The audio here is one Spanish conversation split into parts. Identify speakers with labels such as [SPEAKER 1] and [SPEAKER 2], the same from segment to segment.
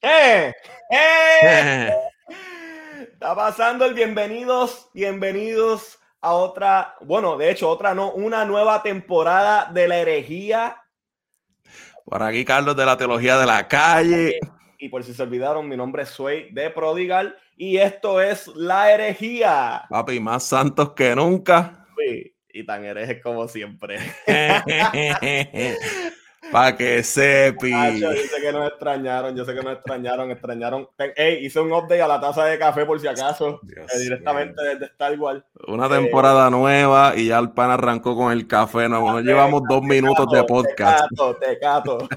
[SPEAKER 1] ¡Eh! ¡Eh! Está pasando el bienvenidos, bienvenidos a otra, bueno, de hecho, otra no, una nueva temporada de la herejía.
[SPEAKER 2] Por aquí, Carlos de la Teología de la Calle.
[SPEAKER 1] Y por si se olvidaron, mi nombre es Sway de Prodigal y esto es La Herejía.
[SPEAKER 2] Papi, más santos que nunca.
[SPEAKER 1] Sí, y tan herejes como siempre.
[SPEAKER 2] Para que sepi.
[SPEAKER 1] yo sé que nos extrañaron, yo sé que nos extrañaron, extrañaron. Ey, hice un update a la taza de café por si acaso, eh, directamente desde Star Wars.
[SPEAKER 2] Una eh, temporada nueva y ya el pan arrancó con el café. No, no llevamos dos minutos de podcast.
[SPEAKER 1] Te cato, te cato.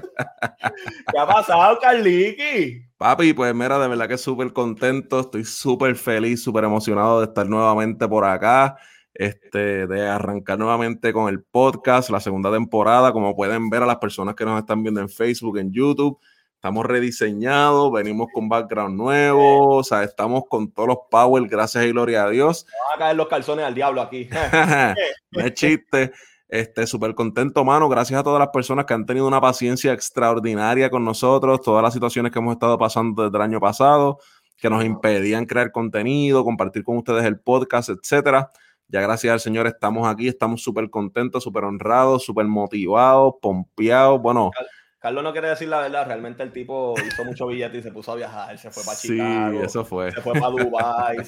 [SPEAKER 1] ¿Qué ha pasado, Carliki?
[SPEAKER 2] Papi, pues mira, de verdad que súper contento, estoy súper feliz, súper emocionado de estar nuevamente por acá este, de arrancar nuevamente con el podcast, la segunda temporada. Como pueden ver a las personas que nos están viendo en Facebook, en YouTube, estamos rediseñados, venimos con background nuevo, o sea, estamos con todos los power, gracias y gloria a Dios.
[SPEAKER 1] Van a caer los calzones al diablo aquí.
[SPEAKER 2] no es chiste. Este, súper contento, mano. Gracias a todas las personas que han tenido una paciencia extraordinaria con nosotros, todas las situaciones que hemos estado pasando desde el año pasado, que nos impedían crear contenido, compartir con ustedes el podcast, etcétera. Ya gracias al Señor estamos aquí, estamos súper contentos, súper honrados, súper motivados, pompeados. Bueno.
[SPEAKER 1] Carlos no quiere decir la verdad, realmente el tipo hizo mucho billete y se puso a viajar, se fue para Chicago.
[SPEAKER 2] Sí, eso fue.
[SPEAKER 1] Se fue para Dubái.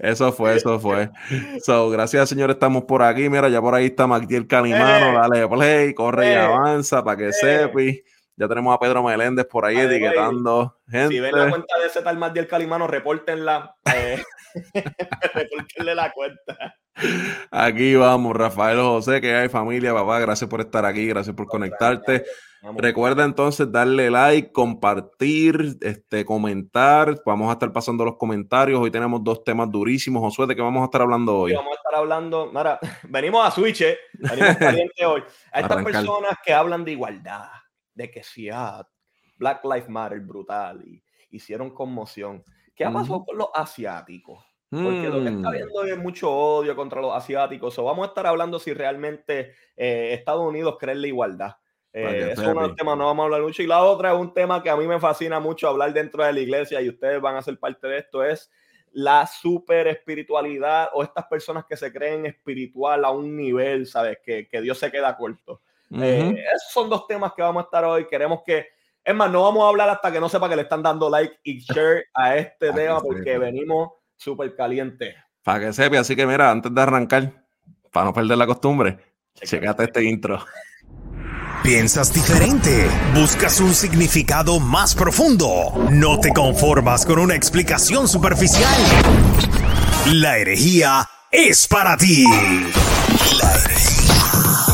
[SPEAKER 2] Eso fue, eso fue. So, gracias al Señor estamos por aquí. Mira, ya por ahí está Magdiel Calimano. Eh. Dale play, corre y eh. avanza para que eh. sepi. Ya tenemos a Pedro Meléndez por ahí etiquetando gente.
[SPEAKER 1] Si ven la cuenta de ese tal Magdiel Calimano, repórtenla. Eh. Reportenle la cuenta.
[SPEAKER 2] Aquí vamos, Rafael José, que hay familia, papá. Gracias por estar aquí, gracias por conectarte. Recuerda entonces darle like, compartir, este, comentar. Vamos a estar pasando los comentarios. Hoy tenemos dos temas durísimos. Josué, ¿de qué vamos a estar hablando hoy?
[SPEAKER 1] vamos a estar hablando, Mara, venimos a Switch, ¿eh? venimos caliente hoy. A estas personas que hablan de igualdad, de que si ah, Black Lives Matter brutal y hicieron conmoción. ¿Qué ha pasado con los asiáticos? Porque lo que está mm. viendo es mucho odio contra los asiáticos. O vamos a estar hablando si realmente eh, Estados Unidos cree en la igualdad. Eh, es uno de los temas, no vamos a hablar mucho. Y la otra es un tema que a mí me fascina mucho hablar dentro de la iglesia y ustedes van a ser parte de esto, es la super espiritualidad o estas personas que se creen espiritual a un nivel, ¿sabes? Que, que Dios se queda corto. Eh, esos son dos temas que vamos a estar hoy. Queremos que es más, no vamos a hablar hasta que no sepa que le están dando like y share a este tema porque venimos súper calientes.
[SPEAKER 2] Para que sepa, así que mira, antes de arrancar, para no perder la costumbre, checate este intro.
[SPEAKER 3] Piensas diferente, buscas un significado más profundo, no te conformas con una explicación superficial. La herejía es para ti. La herejía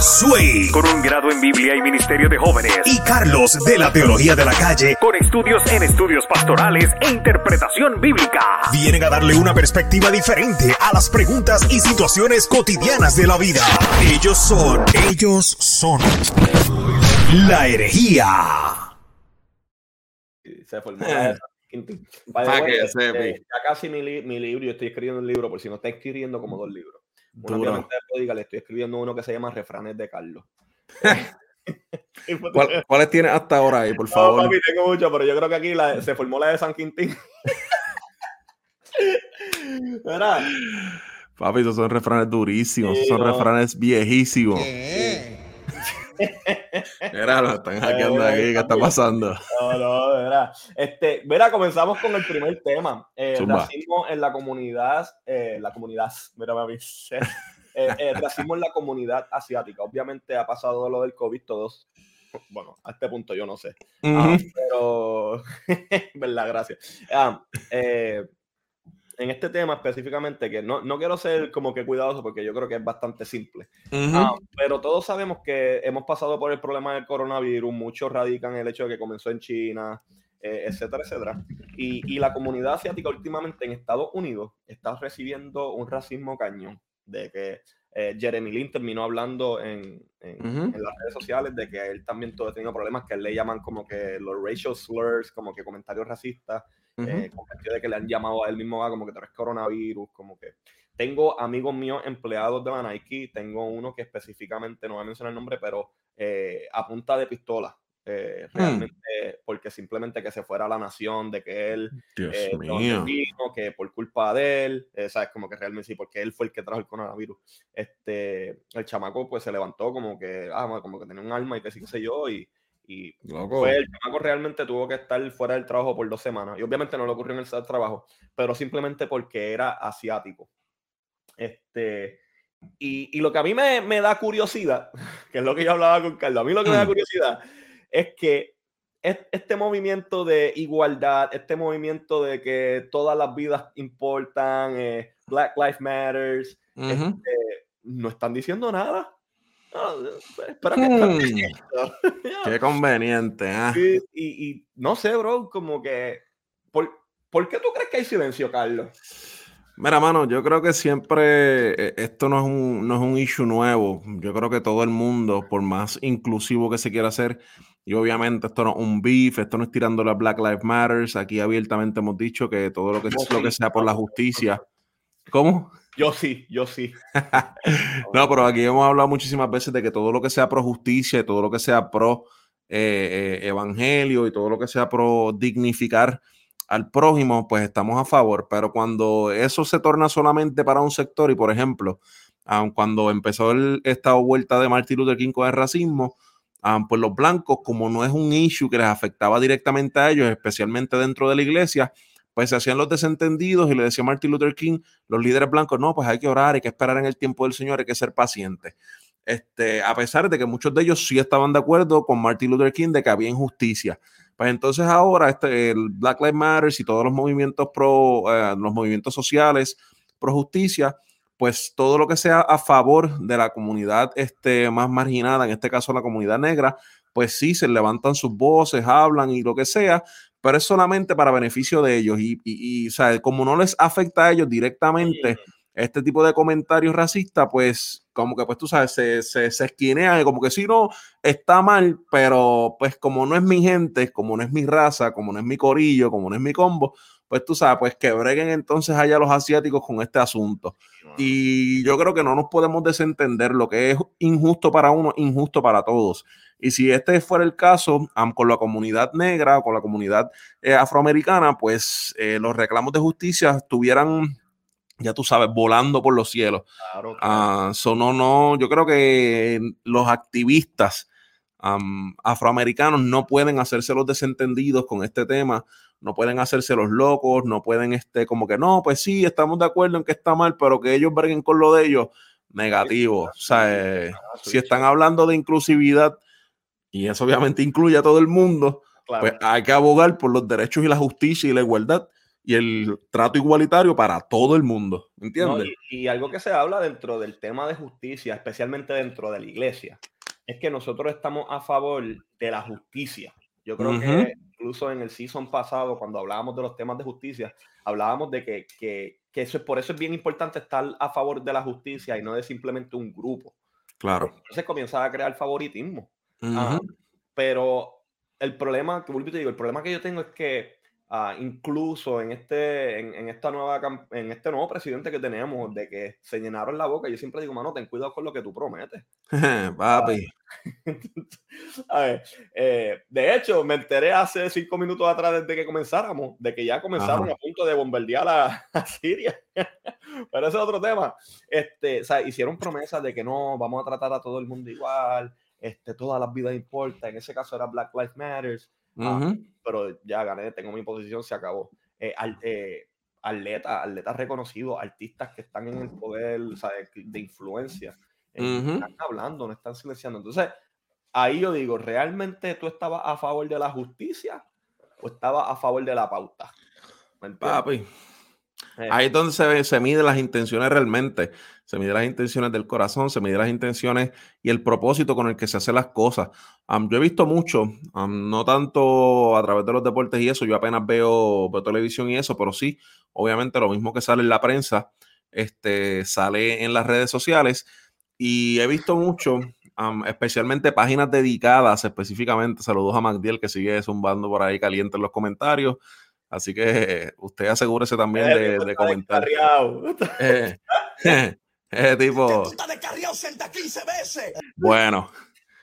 [SPEAKER 3] Sway.
[SPEAKER 4] Con un grado en Biblia y Ministerio de Jóvenes.
[SPEAKER 3] Y Carlos de la Teología de la Calle.
[SPEAKER 4] Con estudios en estudios pastorales e interpretación bíblica.
[SPEAKER 3] Vienen a darle una perspectiva diferente a las preguntas y situaciones cotidianas de la vida. Ellos son, ellos son la herejía.
[SPEAKER 1] Se formó eh. ya casi mi, mi libro, yo estoy escribiendo un libro, por si no está escribiendo como dos libros. Una le estoy escribiendo uno que se llama Refranes de Carlos.
[SPEAKER 2] ¿Cuáles tienes hasta ahora ahí, por favor?
[SPEAKER 1] No, papi, tengo mucho, pero yo creo que aquí se formó la de San Quintín.
[SPEAKER 2] ¿Verdad? Papi, esos son refranes durísimos, esos son refranes viejísimos. Mira, lo están hackeando aquí, ¿qué está pasando?
[SPEAKER 1] No, no, mira. Este, mira, comenzamos con el primer tema. Eh, racismo en la comunidad, eh, la comunidad, mira, mami. Eh, eh, racismo en la comunidad asiática. Obviamente ha pasado lo del COVID, todos bueno, a este punto yo no sé. Ah, pero, verdad, gracias. Ah, eh, en este tema específicamente, que no, no, quiero ser como que cuidadoso porque yo creo que es bastante simple, ah, pero todos sabemos que hemos pasado por el problema del coronavirus, muchos radican el hecho de que comenzó en China, eh, etcétera, etcétera. Y, y, la comunidad asiática últimamente en Estados Unidos está recibiendo un racismo cañón, de que eh, Jeremy Lin terminó hablando en, en, las redes sociales de que él también todo ha tenido problemas que le llaman como que los racial slurs, como que comentarios racistas eh, de que le han llamado a él mismo ah, como que tú eres coronavirus, como que tengo amigos míos empleados de la Nike, tengo uno que específicamente, no voy a mencionar el nombre, pero eh, a punta de pistola eh, hmm. realmente porque simplemente que se fuera la nación, de que él,
[SPEAKER 2] eh, mío.
[SPEAKER 1] que por culpa de él, eh, sabes, como que realmente sí, porque él fue el que trajo el coronavirus, este, el chamaco pues se levantó como que, ah, como que tenía un alma y que sí, qué sé yo, y, y pues, el chamaco realmente tuvo que estar fuera del trabajo por dos semanas, y obviamente no le ocurrió en el trabajo, pero simplemente porque era asiático. Este, y, y, lo que a mí me, me, da curiosidad, que es lo que yo hablaba con Carlos, a mí lo que me da mm. curiosidad es que este movimiento de igualdad, este movimiento de que todas las vidas importan, eh, Black Lives Matters, este, no están diciendo nada. Espera que
[SPEAKER 2] hmm. Qué conveniente.
[SPEAKER 1] ¿eh? y, no sé, bro, como que. ¿por, ¿Por qué tú crees que hay silencio, Carlos?
[SPEAKER 2] Mira, mano, yo creo que siempre eh, esto no es, un, no es un issue nuevo. Yo creo que todo el mundo, por más inclusivo que se quiera hacer, y obviamente esto no es un beef, esto no es tirando a Black Lives Matters. Aquí abiertamente hemos dicho que todo lo que, lo que sea por la justicia. ¿Cómo?
[SPEAKER 1] Yo sí, yo sí.
[SPEAKER 2] no, pero aquí hemos hablado muchísimas veces de que todo lo que sea pro justicia todo lo que sea pro eh, eh, evangelio y todo lo que sea pro dignificar al prójimo, pues estamos a favor. Pero cuando eso se torna solamente para un sector y, por ejemplo, cuando empezó esta vuelta de Martin Luther King con el racismo, pues los blancos, como no es un issue que les afectaba directamente a ellos, especialmente dentro de la iglesia, pues se hacían los desentendidos y le decía Martin Luther King, los líderes blancos, no, pues hay que orar, hay que esperar en el tiempo del Señor, hay que ser pacientes. Este, a pesar de que muchos de ellos sí estaban de acuerdo con Martin Luther King de que había injusticia. Pues entonces ahora este, el Black Lives Matter y todos los movimientos pro, eh, los movimientos sociales pro justicia, pues todo lo que sea a favor de la comunidad este, más marginada, en este caso la comunidad negra, pues sí, se levantan sus voces, hablan y lo que sea, pero es solamente para beneficio de ellos. Y, y, como no les afecta a ellos directamente este tipo de comentarios racistas, pues como que pues tú sabes, se, se, se esquinea, como que si no, está mal, pero pues como no es mi gente, como no es mi raza, como no es mi corillo, como no es mi combo, pues tú sabes, pues que breguen entonces allá los asiáticos con este asunto. Y yo creo que no nos podemos desentender lo que es injusto para uno, injusto para todos. Y si este fuera el caso con la comunidad negra, con la comunidad eh, afroamericana, pues eh, los reclamos de justicia estuvieran ya tú sabes, volando por los cielos. Claro, ah, no, no, yo creo que los activistas afroamericanos no pueden hacerse los desentendidos con este tema, no pueden hacerse los locos, no pueden, este, como que no, pues sí, estamos de acuerdo en que está mal, pero que ellos breguen con lo de ellos, negativo. O sea, eh, si están hablando de inclusividad, y eso obviamente incluye a todo el mundo, pues hay que abogar por los derechos y la justicia y la igualdad y el trato igualitario para todo el mundo, ¿entiendes?
[SPEAKER 1] y, algo que se habla dentro del tema de justicia, especialmente dentro de la iglesia, es que nosotros estamos a favor de la justicia. Yo creo que incluso en el season pasado, cuando hablábamos de los temas de justicia, hablábamos de que, que, que eso es por eso es bien importante estar a favor de la justicia y no de simplemente un grupo.
[SPEAKER 2] Claro.
[SPEAKER 1] Entonces comienza a crear favoritismo. Ah, pero el problema, que vuelvo te digo, el problema que yo tengo es que Ah, incluso en este, en, esta nueva, en este nuevo presidente que tenemos, de que se llenaron la boca, yo siempre digo, mano, ten cuidado con lo que tú prometes.
[SPEAKER 2] Papi.
[SPEAKER 1] a ver, eh, de hecho, me enteré hace cinco minutos atrás desde que comenzáramos, de que ya comenzaron a punto de bombardear a, Siria. Pero ese es otro tema. Este, o sea, hicieron promesas de que no, vamos a tratar a todo el mundo igual, este, todas las vidas importan. En ese caso era Black Lives Matters. Ah, pero ya gané, tengo mi posición, se acabó. Eh, al, eh, atletas, reconocidos, artistas que están en el poder de, influencia, eh, están hablando, no están silenciando. Entonces, ahí yo digo, ¿realmente tú estabas a favor de la justicia o estabas a favor de la pauta?
[SPEAKER 2] Papi, eh. Ahí es donde se, se mide las intenciones realmente. Se mide las intenciones del corazón, se mide las intenciones y el propósito con el que se hacen las cosas. yo he visto mucho, no tanto a través de los deportes y eso, yo apenas veo, televisión y eso, pero sí, obviamente lo mismo que sale en la prensa, este, sale en las redes sociales y he visto mucho, especialmente páginas dedicadas específicamente, saludos a Magdiel que sigue zumbando por ahí caliente en los comentarios, Así que usted asegúrese también de, de comentar. Eh, eh, tipo. Bueno.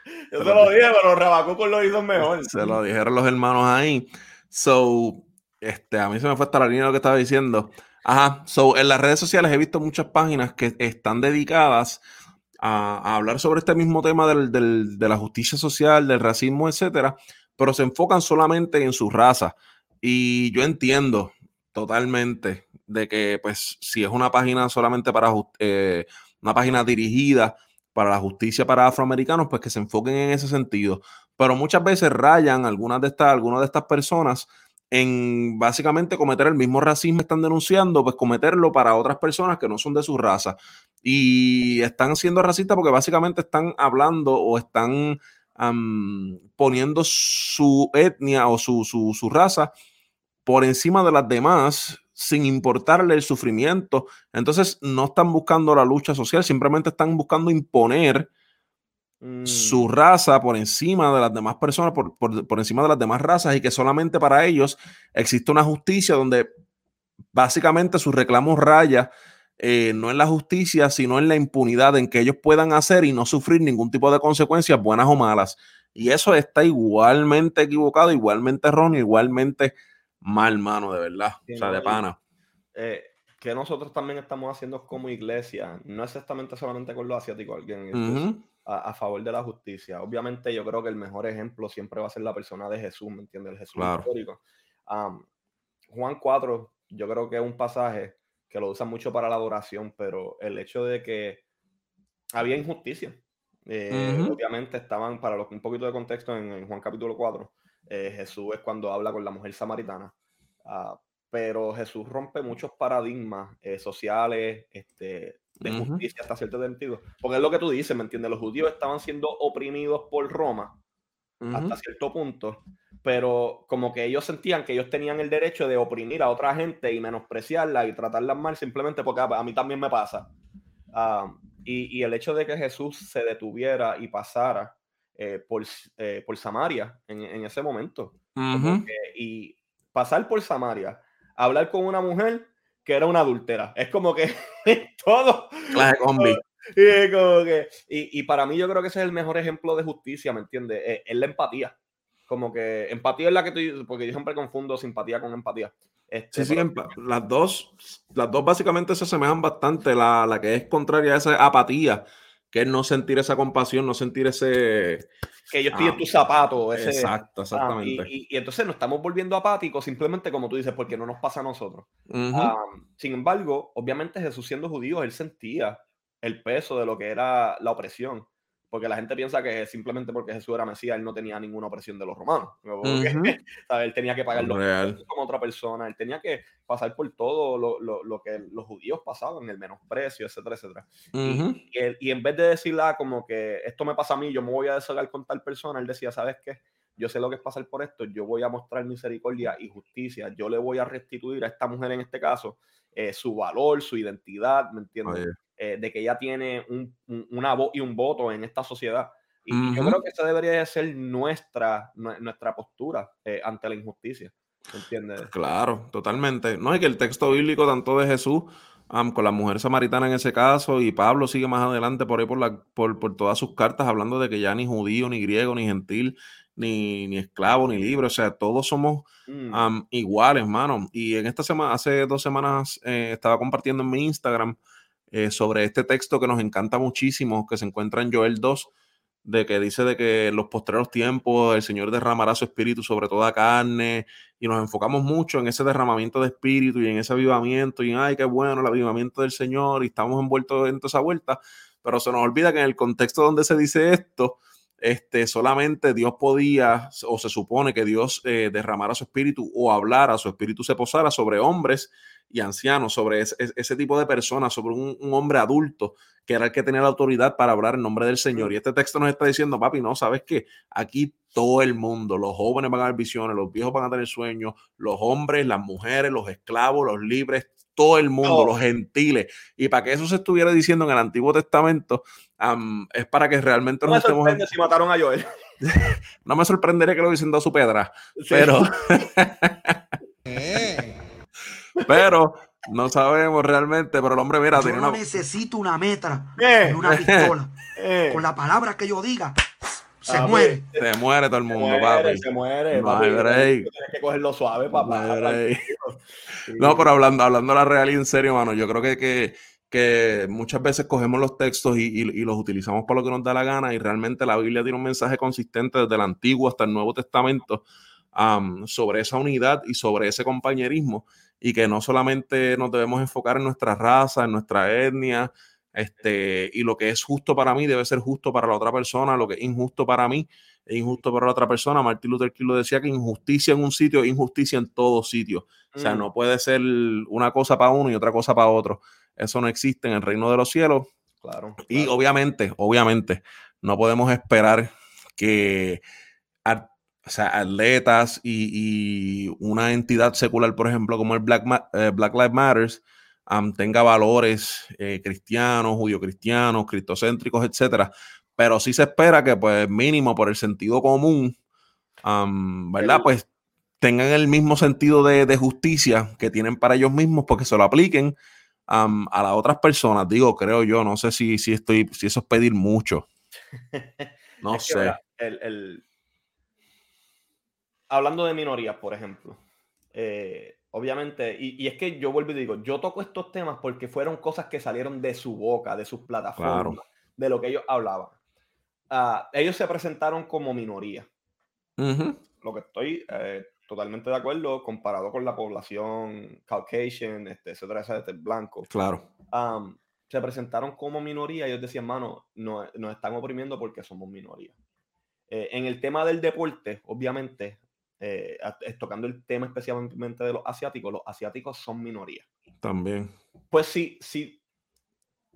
[SPEAKER 1] Yo se lo dije, pero Rabacuco lo hizo mejor.
[SPEAKER 2] Se lo dijeron los hermanos ahí. So, este, a mí se me fue hasta la línea lo que estaba diciendo. Ajá, so en las redes sociales he visto muchas páginas que están dedicadas a, hablar sobre este mismo tema de la justicia social, del racismo, etcétera, pero se enfocan solamente en su raza. Y yo entiendo totalmente de que, pues, si es una página solamente para eh, una página dirigida para la justicia para afroamericanos, pues que se enfoquen en ese sentido. Pero muchas veces rayan algunas de estas, algunas de estas personas en básicamente cometer el mismo racismo están denunciando, pues cometerlo para otras personas que no son de su raza. Y están siendo racistas porque básicamente están hablando o están poniendo su etnia o su, su, su raza por encima de las demás sin importarle el sufrimiento. Entonces no están buscando la lucha social, simplemente están buscando imponer su mm. raza por encima de las demás personas, por, por, encima de las demás razas y que solamente para ellos existe una justicia donde básicamente sus reclamos raya eh, no en la justicia, sino en la impunidad en que ellos puedan hacer y no sufrir ningún tipo de consecuencias, buenas o malas. Y eso está igualmente equivocado, igualmente erróneo, igualmente mal, mano, de verdad. o sea, de pana.
[SPEAKER 1] Eh, que nosotros también estamos haciendo como iglesia, no exactamente solamente con los asiáticos, alguien a, favor de la justicia. Obviamente yo creo que el mejor ejemplo siempre va a ser la persona de Jesús, ¿me entiendes? El Jesús histórico. Juan 4, yo creo que es un pasaje que lo usan mucho para la adoración, pero el hecho de que había injusticia. Eh, obviamente estaban, para los, un poquito de contexto, en, Juan capítulo 4, eh, Jesús es cuando habla con la mujer samaritana. Uh, pero Jesús rompe muchos paradigmas eh, sociales, este, de justicia hasta cierto sentido. Porque es lo que tú dices, ¿me entiendes? Los judíos estaban siendo oprimidos por Roma hasta cierto punto, pero como que ellos sentían que ellos tenían el derecho de oprimir a otra gente y menospreciarla y tratarla mal simplemente porque a, mí también me pasa. Ah, y, el hecho de que Jesús se detuviera y pasara eh, por, eh, por Samaria en, ese momento. y pasar por Samaria hablar con una mujer que era una adultera. Es como que todo. Y, como que, y, para mí yo creo que ese es el mejor ejemplo de justicia, ¿me entiendes? Es, es, la empatía. Como que empatía es la que tú, porque yo siempre confundo simpatía con empatía.
[SPEAKER 2] Este, sí, sí, las dos, las dos básicamente se asemejan bastante. La, la que es contraria a esa apatía que es no sentir esa compasión, no sentir ese...
[SPEAKER 1] Que ellos tienen ah, tus zapatos.
[SPEAKER 2] exacto, ah, exactamente.
[SPEAKER 1] y, entonces nos estamos volviendo apáticos simplemente como tú dices, porque no nos pasa a nosotros. sin embargo, obviamente Jesús siendo judío, él sentía el peso de lo que era la opresión porque la gente piensa que simplemente porque Jesús era Mesías, él no tenía ninguna opresión de los romanos. Él tenía que pagar los como otra persona, él tenía que pasar por todo lo, que los judíos pasaban, el menosprecio, etcétera, etcétera. y, en vez de decirle ah, como que esto me pasa a mí, yo me voy a desahogar con tal persona, él decía, ¿sabes qué? Yo sé lo que es pasar por esto, yo voy a mostrar misericordia y justicia, yo le voy a restituir a esta mujer en este caso eh, su valor, su identidad, ¿me entiendes? Eh, de que ella tiene un, una voz y un voto en esta sociedad. Y yo creo que esa debería ser nuestra, nuestra postura eh, ante la injusticia. ¿Entiendes?
[SPEAKER 2] Claro, totalmente. No, es que el texto bíblico, tanto de Jesús, con la mujer samaritana en ese caso, y Pablo sigue más adelante por ahí por, la, por, por, todas sus cartas, hablando de que ya ni judío, ni griego, ni gentil, ni, ni esclavo, ni libre, o sea, todos somos mm. iguales, hermano. Y en esta semana, hace dos semanas, eh, estaba compartiendo en mi Instagram eh, sobre este texto que nos encanta muchísimo, que se encuentra en Joel 2, de que dice de que en los postreros tiempos el Señor derramará su espíritu sobre toda carne y nos enfocamos mucho en ese derramamiento de espíritu y en ese avivamiento y ay, qué bueno el avivamiento del Señor y estamos envueltos en toda esa vuelta, pero se nos olvida que en el contexto donde se dice esto, este, solamente Dios podía, o se supone que Dios eh, derramara su espíritu o hablara, su espíritu se posara sobre hombres y ancianos, sobre ese, tipo de personas, sobre un, hombre adulto que era el que tenía la autoridad para hablar en nombre del Señor. Y este texto nos está diciendo, papi, no, sabes que aquí todo el mundo, los jóvenes van a ver visiones, los viejos van a tener sueños, los hombres, las mujeres, los esclavos, los libres, todo el mundo, los gentiles. Y para que eso se estuviera diciendo en el Antiguo Testamento, es para que realmente
[SPEAKER 1] no nos estemos. si mataron a Joel.
[SPEAKER 2] no me sorprendería que lo diciendo a su pedra, pero. Pero no sabemos realmente, pero el hombre, mira,
[SPEAKER 5] yo necesito una metra una pistola. Con la palabra que yo diga,
[SPEAKER 3] se muere.
[SPEAKER 2] Se muere todo el mundo, se
[SPEAKER 1] muere,
[SPEAKER 2] papi.
[SPEAKER 1] Se muere,
[SPEAKER 2] No
[SPEAKER 1] papi.
[SPEAKER 2] hay break.
[SPEAKER 1] Tienes que cogerlo suave, papá.
[SPEAKER 2] No. No, pero hablando, hablando la real y en serio, mano, yo creo que, que, que muchas veces cogemos los textos y, y- y los utilizamos para lo que nos da la gana y realmente la Biblia tiene un mensaje consistente desde el Antiguo hasta el Nuevo Testamento am, sobre esa unidad y sobre ese compañerismo y que no solamente nos debemos enfocar en nuestra raza, en nuestra etnia, este, y lo que es justo para mí debe ser justo para la otra persona, lo que es injusto para mí es injusto para la otra persona. Martin Luther King lo decía que injusticia en un sitio es injusticia en todo sitio. O sea,
[SPEAKER 1] Mm.
[SPEAKER 2] no puede ser una cosa para uno y otra cosa para otro. Eso no existe en el reino de los cielos.
[SPEAKER 1] Claro.
[SPEAKER 2] Y
[SPEAKER 1] claro.
[SPEAKER 2] obviamente, obviamente, no podemos esperar que ar- o sea, atletas y, y una entidad secular, por ejemplo, como el Black, Ma- eh, Black Lives Matters, am, tenga valores eh, cristianos, judio-cristianos, cristocéntricos, etcétera. Pero sí se espera que, pues, mínimo por el sentido común, am, ¿verdad? Pues tengan el mismo sentido de, de justicia que tienen para ellos mismos, porque se lo apliquen am, a las otras personas. Digo, creo yo, no sé si, si estoy, si eso es pedir mucho. No
[SPEAKER 1] Es que,
[SPEAKER 2] sé.
[SPEAKER 1] mira, el- el- Hablando de minorías, por ejemplo. eh, obviamente, y, y es que yo vuelvo y digo, yo toco estos temas porque fueron cosas que salieron de su boca, de sus plataformas,
[SPEAKER 2] Claro.
[SPEAKER 1] de lo que ellos hablaban. Ah, ellos se presentaron como minoría. Lo que estoy eh, totalmente de acuerdo comparado con la población Caucasian, este, etcétera, etcétera, blanco.
[SPEAKER 2] Claro.
[SPEAKER 1] am, se presentaron como minoría y ellos decían, mano, no, nos están oprimiendo porque somos minoría. Eh, en el tema del deporte, obviamente, eh, es tocando el tema especialmente de los asiáticos, los asiáticos son minoría.
[SPEAKER 2] También.
[SPEAKER 1] Pues sí, sí.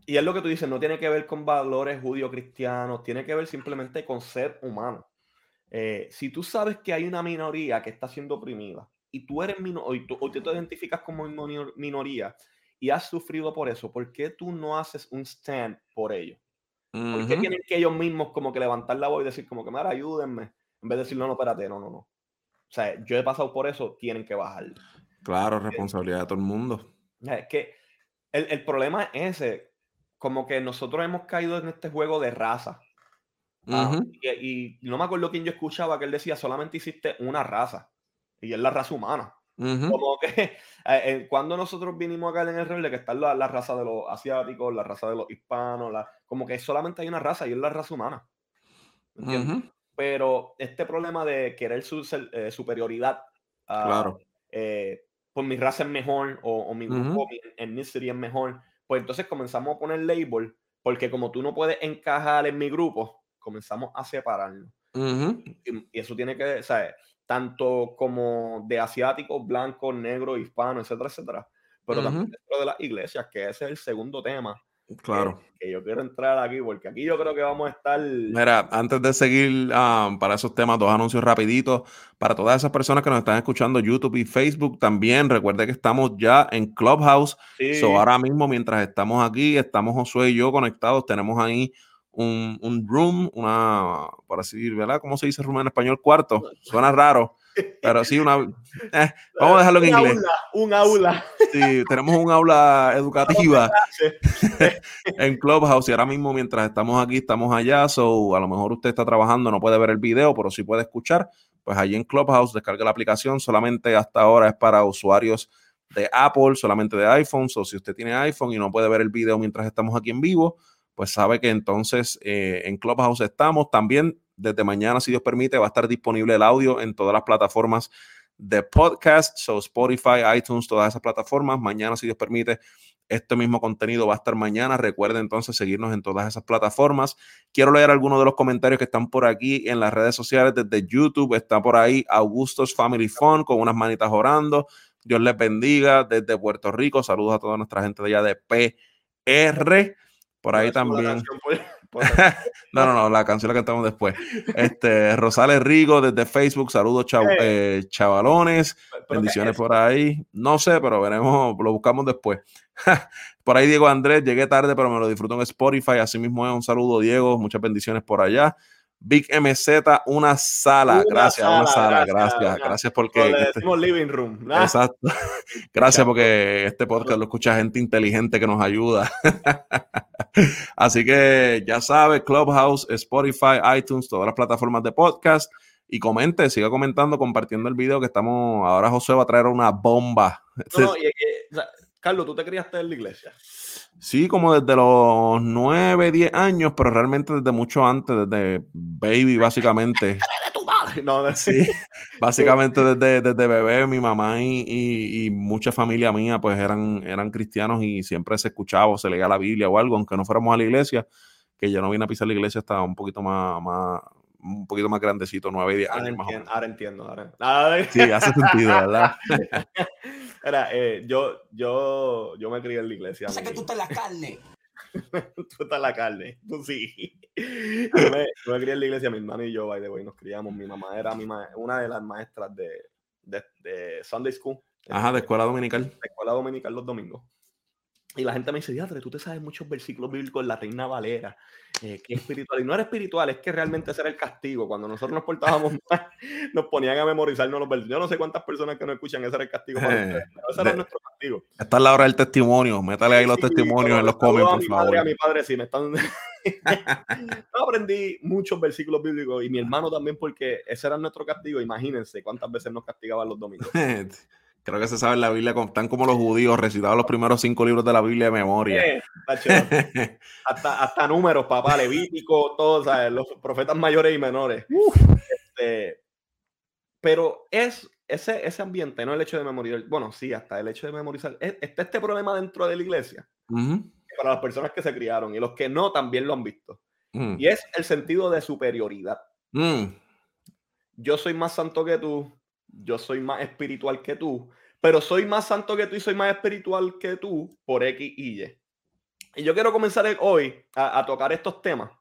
[SPEAKER 1] Y es lo que tú dices, no tiene que ver con valores judío-cristianos, tiene que ver simplemente con ser humano. Eh, si tú sabes que hay una minoría que está siendo oprimida y tú eres mino- o, y tú, o tú te identificas como minor- minoría y has sufrido por eso, ¿por qué tú no haces un stand por ello? ¿Por qué tienen que ellos mismos como que levantar la voz y decir como que, mira, ayúdenme? En vez de decir, no, no, espérate, no, no, no. O sea, yo he pasado por eso, tienen que bajar.
[SPEAKER 2] Claro, responsabilidad de todo el mundo.
[SPEAKER 1] Es que el, el problema es ese, como que nosotros hemos caído en este juego de raza. Ah,
[SPEAKER 2] Ujú,
[SPEAKER 1] y, y no me acuerdo quién yo escuchaba que él decía, solamente hiciste una raza. Y es la raza humana.
[SPEAKER 2] ujú,
[SPEAKER 1] Como que eh, eh, cuando nosotros vinimos acá en el rebelde, que está la, la raza de los asiáticos, la raza de los hispanos, la, como que solamente hay una raza y es la raza humana. ¿me entiendes?
[SPEAKER 2] ujú,
[SPEAKER 1] Pero este problema de querer su eh, superioridad, ah,
[SPEAKER 2] Claro.
[SPEAKER 1] eh, pues mi raza es mejor o, o mi grupo, mi ethnicity es mejor, pues entonces comenzamos a poner label, porque como tú no puedes encajar en mi grupo, comenzamos a separarnos. Y, y eso tiene que, ¿sabes? Tanto como de asiáticos, blancos, negros, hispanos, etcétera, etcétera. Pero también dentro de las iglesias, que ese es el segundo tema
[SPEAKER 2] Claro.
[SPEAKER 1] que yo quiero entrar aquí, porque aquí yo creo que vamos a estar...
[SPEAKER 2] Mira, antes de seguir ah, para esos temas, dos anuncios rapiditos. Para todas esas personas que nos están escuchando YouTube y Facebook, también recuerde que estamos ya en Clubhouse.
[SPEAKER 1] Sí.
[SPEAKER 2] So, ahora mismo, mientras estamos aquí, estamos Josué y yo conectados, tenemos ahí un, un room, una, por así decir, ¿verdad? ¿Cómo se dice room en español? Cuarto. Suena raro, pero sí, una... eh, vamos a dejarlo en
[SPEAKER 1] un
[SPEAKER 2] inglés.
[SPEAKER 1] Aula, un aula.
[SPEAKER 2] Sí, tenemos un aula educativa en Clubhouse y ahora mismo mientras estamos aquí estamos allá, so a lo mejor usted está trabajando, no puede ver el video, pero sí puede escuchar, pues allí en Clubhouse descargue la aplicación, solamente hasta ahora es para usuarios de Apple, solamente de iPhone, o si usted tiene iPhone y no puede ver el video mientras estamos aquí en vivo, pues sabe que entonces eh, en Clubhouse estamos, también desde mañana, si Dios permite, va a estar disponible el audio en todas las plataformas de podcast, so Spotify, iTunes, todas esas plataformas. Mañana, si Dios permite, este mismo contenido va a estar mañana. Recuerde entonces seguirnos en todas esas plataformas. Quiero leer algunos de los comentarios que están por aquí en las redes sociales. Desde YouTube está por ahí Augustos Family Fun con unas manitas orando. Dios les bendiga. Desde Puerto Rico, saludos a toda nuestra gente de allá de PR. Por ahí también.
[SPEAKER 1] por- por-
[SPEAKER 2] No, no, no, la canción la cantamos después. Este, Rosales Rigo desde Facebook, saludos chav- eh, chavalones,
[SPEAKER 1] pero ¿qué
[SPEAKER 2] bendiciones
[SPEAKER 1] es
[SPEAKER 2] por ahí. No sé, pero veremos, lo buscamos después. por ahí Diego Andrés, llegué tarde, pero me lo disfruto en Spotify. Así mismo es un saludo, Diego, muchas bendiciones por allá. Big MZ, una sala. gracias, una sala. Gracias, gracias, porque.
[SPEAKER 1] Le este living room.
[SPEAKER 2] Exacto. Gracias porque este podcast lo escucha gente inteligente que nos ayuda. Así que ya sabes, Clubhouse, Spotify, iTunes, todas las plataformas de podcast. Y comente, siga comentando, compartiendo el video que estamos. Ahora José va a traer una bomba.
[SPEAKER 1] No, y, Carlos, ¿tú te criaste en la iglesia?
[SPEAKER 2] Sí, como desde los 9, 10 años, pero realmente desde mucho antes, desde baby, básicamente.
[SPEAKER 1] No,
[SPEAKER 2] sí, básicamente desde, desde bebé, mi mamá y, y, mucha familia mía, pues eran, eran cristianos y siempre se escuchaba o se leía la Biblia o algo, aunque no fuéramos a la iglesia, que yo no vine a pisar la iglesia hasta un poquito más, más un poquito más grandecito, 9 y 10 años
[SPEAKER 1] más Ahora entiendo,
[SPEAKER 2] ahora. Sí, hace sentido, ¿verdad?
[SPEAKER 1] Era, eh, yo, yo, yo me crié en la iglesia.
[SPEAKER 5] O sea que tú estás en la carne.
[SPEAKER 1] tú estás en la carne, tú sí. Yo me, me, crié en la iglesia, mi hermano y yo, by the way, nos criamos. Mi mamá era mi una de las maestras de, de, de Sunday School.
[SPEAKER 2] Ajá, de escuela dominical. De
[SPEAKER 1] escuela dominical los domingos. Y la gente me dice, Diadre, tú te sabes muchos versículos bíblicos en la Reina Valera, eh, que es espiritual. Y no era espiritual, es que realmente ese era el castigo. Cuando nosotros nos portábamos mal, nos ponían a memorizarnos los versículos. Yo no sé cuántas personas que no escuchan, ese era el castigo. ese era nuestro castigo.
[SPEAKER 2] Esta es la hora del testimonio. Métale ahí los testimonios en los comentarios, por
[SPEAKER 1] mi
[SPEAKER 2] favor.
[SPEAKER 1] Madre, a mi padre sí, me están... no aprendí muchos versículos bíblicos y mi hermano también porque ese era nuestro castigo. Imagínense cuántas veces nos castigaban los domingos.
[SPEAKER 2] Creo que se sabe en la Biblia, están como los judíos, recitados los primeros cinco libros de la Biblia de memoria.
[SPEAKER 1] hasta, hasta, números, papá, Levítico, todos, los profetas mayores y menores. Este, pero es ese, ese ambiente, no el hecho de memorizar. Bueno, sí, hasta el hecho de memorizar. Está este problema dentro de la iglesia. Para las personas que se criaron y los que no también lo han visto. Mm. Y es el sentido de superioridad. Mm. Yo soy más santo que tú, yo soy más espiritual que tú, pero soy más santo que tú y soy más espiritual que tú por X y Y. Y yo quiero comenzar hoy a, tocar estos temas.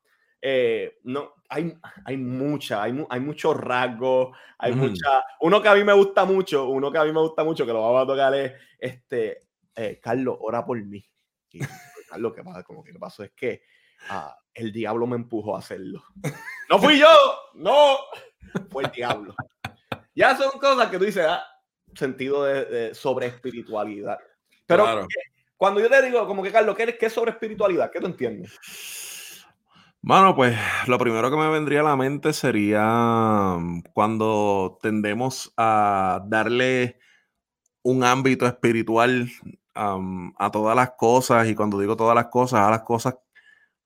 [SPEAKER 1] Eh, no, hay, hay mucha, hay, hay muchos rasgos, hay mucha. Uno que a mí me gusta mucho, uno que a mí me gusta mucho, que lo vamos a tocar es este, eh, Carlos, ora por mí. Y, Carlos, ¿qué pasa? Como que lo pasó es que ah, el diablo me empujó a hacerlo. No fui yo, no, fue el diablo. Ya son cosas que tú dices, ah, sentido de, sobre espiritualidad. Pero cuando yo te digo, como que Carlos, ¿qué, es sobre espiritualidad? ¿Qué tú entiendes?
[SPEAKER 2] Bueno, pues lo primero que me vendría a la mente sería mm, cuando tendemos a darle un ámbito espiritual a todas las cosas, y cuando digo todas las cosas, a las cosas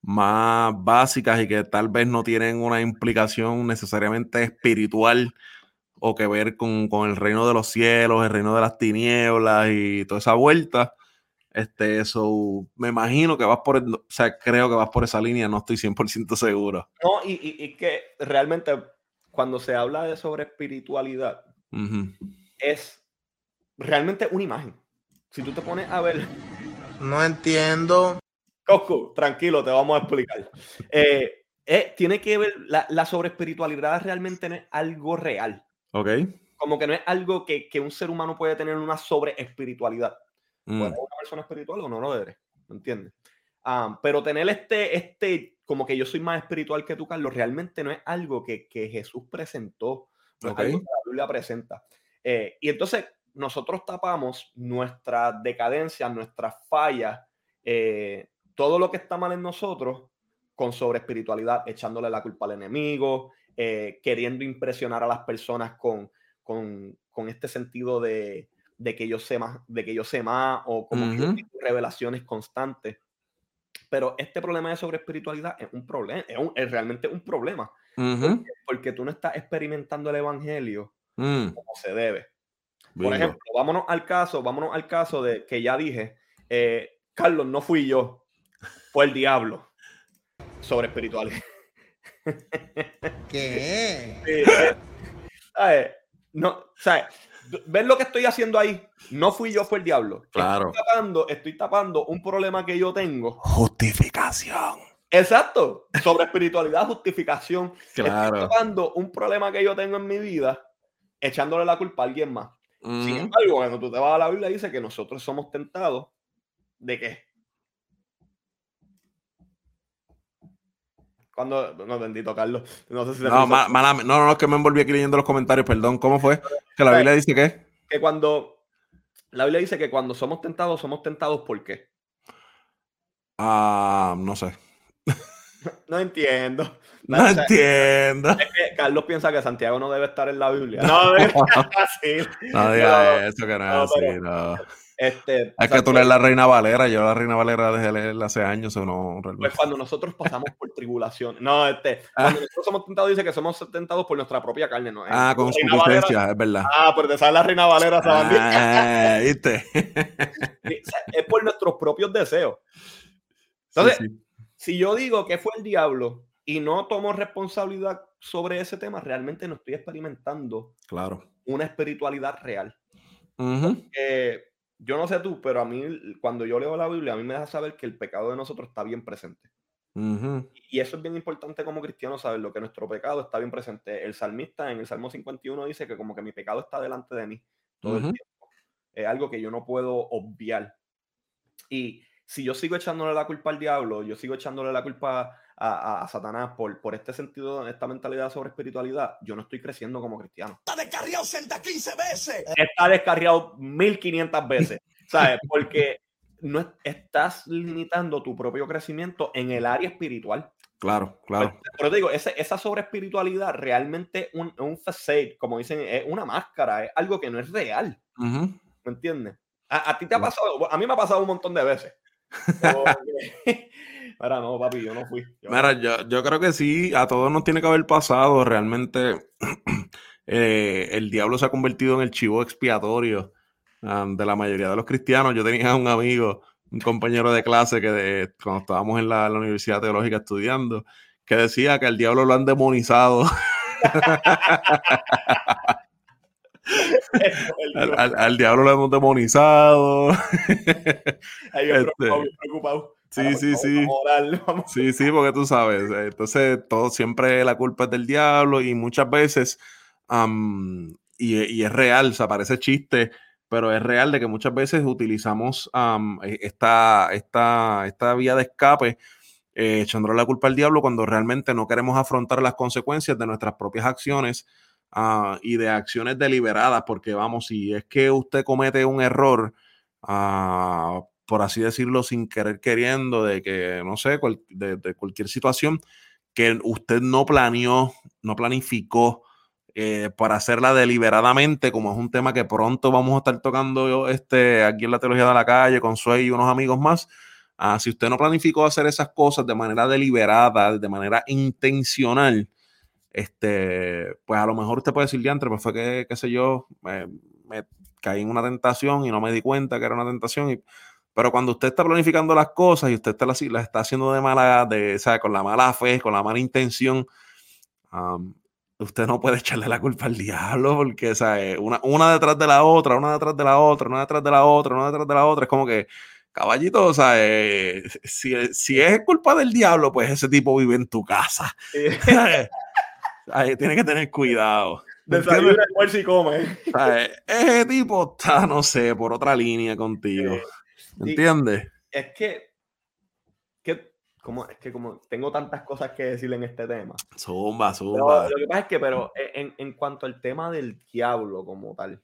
[SPEAKER 2] más básicas y que tal vez no tienen una implicación necesariamente espiritual o que ver con, el reino de los cielos, el reino de las tinieblas y toda esa vuelta. Este, eso, me imagino que vas por, o sea, creo que vas por esa línea, no estoy 100% seguro.
[SPEAKER 1] No, y, y, que realmente cuando se habla de sobre espiritualidad, es realmente una imagen. Si tú te pones a ver...
[SPEAKER 5] No entiendo.
[SPEAKER 1] Coco, tranquilo, te vamos a explicar. Eh, eh, tiene que ver, la, la sobre espiritualidad realmente es algo real.
[SPEAKER 2] Ok.
[SPEAKER 1] Como que no es algo que, que un ser humano puede tener una sobre espiritualidad. Mm. una persona espiritual o no lo eres, ¿me entiendes? Ah, pero tener este, este, como que yo soy más espiritual que tú, Carlos, realmente no es algo que, que Jesús presentó, no es algo que la Biblia presenta. Eh, y entonces nosotros tapamos nuestra decadencia, nuestras fallas, eh, todo lo que está mal en nosotros con sobre espiritualidad, echándole la culpa al enemigo, eh, queriendo impresionar a las personas con, con, con este sentido de, de, que yo sé más, de que yo sé más o como revelaciones constantes. Pero este problema de sobre espiritualidad es un problema, es, realmente un problema. porque, tú no estás experimentando el evangelio mm. como se debe. Por ejemplo, vámonos al caso, vámonos al caso de que ya dije, eh, Carlos, no fui yo, fue el diablo sobre espiritualidad.
[SPEAKER 5] ¿Qué?
[SPEAKER 1] Eh, no, ¿sabes? ¿Ves lo que estoy haciendo ahí? No fui yo, fue el diablo.
[SPEAKER 2] Claro.
[SPEAKER 1] Estoy tapando, estoy tapando un problema que yo tengo.
[SPEAKER 2] Justificación.
[SPEAKER 1] Exacto. Sobre espiritualidad, justificación.
[SPEAKER 2] Claro.
[SPEAKER 1] Estoy tapando un problema que yo tengo en mi vida, echándole la culpa a alguien más. Sin embargo, cuando tú te vas a la Biblia, dice que nosotros somos tentados de qué? Cuando, no, bendito Carlos. No sé si
[SPEAKER 2] no, ma, ma, no, no, es que me envolví aquí leyendo los comentarios, perdón. ¿Cómo fue? Que la Biblia dice que.
[SPEAKER 1] Que cuando. La Biblia dice que cuando somos tentados, somos tentados ¿por qué?
[SPEAKER 2] Ah, no sé.
[SPEAKER 1] no entiendo.
[SPEAKER 2] No, entiendo.
[SPEAKER 1] Carlos piensa que Santiago no debe estar en la Biblia. No, debe
[SPEAKER 2] estar así. No diga eso, que no es así, no. Este, es que tú lees la Reina Valera, yo la Reina Valera dejé leerla hace años o no.
[SPEAKER 1] Pues cuando nosotros pasamos por tribulación. No, este, ah. cuando nosotros somos tentados, dice que somos tentados por nuestra propia carne, ¿no?
[SPEAKER 2] Ah, con su es verdad.
[SPEAKER 1] Ah, pero te sale la Reina Valera,
[SPEAKER 2] ah, ¿viste?
[SPEAKER 1] es por nuestros propios deseos. Entonces, si yo digo que fue el diablo y no tomo responsabilidad sobre ese tema, realmente no estoy experimentando
[SPEAKER 2] claro.
[SPEAKER 1] una espiritualidad real yo no sé tú, pero a mí, cuando yo leo la Biblia, a mí me deja saber que el pecado de nosotros está bien presente. Y eso es bien importante como cristiano saber lo que nuestro pecado está bien presente. El salmista en el Salmo 51 dice que como que mi pecado está delante de mí todo el tiempo. Es algo que yo no puedo obviar. Y si yo sigo echándole la culpa al diablo, yo sigo echándole la culpa a, Satanás por, por este sentido, esta mentalidad sobre espiritualidad, yo no estoy creciendo como cristiano.
[SPEAKER 5] Está descarriado 15 veces.
[SPEAKER 1] Está descarriado 1500 veces. ¿Sabes? Porque no estás limitando tu propio crecimiento en el área espiritual.
[SPEAKER 2] Claro, claro.
[SPEAKER 1] Pero, pero te digo, esa, esa sobre espiritualidad realmente un, un facade, como dicen, es una máscara, es algo que no es real. ¿Me entiendes? A, ti te ha pasado, a mí me ha pasado un montón de veces. Mira, no, papi, yo no fui.
[SPEAKER 2] Mira, yo, creo que sí, a todos nos tiene que haber pasado. Realmente, eh, el diablo se ha convertido en el chivo expiatorio um, de la mayoría de los cristianos. Yo tenía un amigo, un compañero de clase que cuando estábamos en la, Universidad Teológica estudiando, que decía que el diablo lo han demonizado. al, diablo lo hemos demonizado.
[SPEAKER 1] Este, preocupado.
[SPEAKER 2] Sí, sí, sí. Sí, sí, porque tú sabes. Entonces, todo siempre la culpa es del diablo y muchas veces, y, es real, o sea, parece chiste, pero es real de que muchas veces utilizamos e, esta, esta, esta vía de escape eh, echándole la culpa al diablo cuando realmente no queremos afrontar las consecuencias de nuestras propias acciones ah, y de acciones deliberadas, porque vamos, si es que usted comete un error, uh, por así decirlo, sin querer queriendo, de que, no sé, de, cualquier situación que usted no planeó, no planificó eh, para hacerla deliberadamente, como es un tema que pronto vamos a estar tocando este, aquí en la Teología de la Calle con Suey y unos amigos más. Ah, si usted no planificó hacer esas cosas de manera deliberada, de manera intencional, este, pues a lo mejor usted puede decir, diantre, pues fue que, qué sé yo, me, me, caí en una tentación y no me di cuenta que era una tentación y pero cuando usted está planificando las cosas y usted está, las, está haciendo de mala, de, o sea, con la mala fe, con la mala intención, usted no puede echarle la culpa al diablo porque, o sea, eh, una, una detrás de la otra, una detrás de la otra, una detrás de la otra, una detrás de la otra, es como que, caballito, o sea, eh, si, si, es culpa del diablo, pues ese tipo vive en tu casa. tiene que tener cuidado.
[SPEAKER 1] Desayuna, y come.
[SPEAKER 2] ese tipo está, no sé, por otra línea contigo. ¿Entiendes?
[SPEAKER 1] Es que, que, como, es que como tengo tantas cosas que decir en este tema.
[SPEAKER 2] Zumba, zumba.
[SPEAKER 1] lo que pasa es que, pero en, en, cuanto al tema del diablo como tal,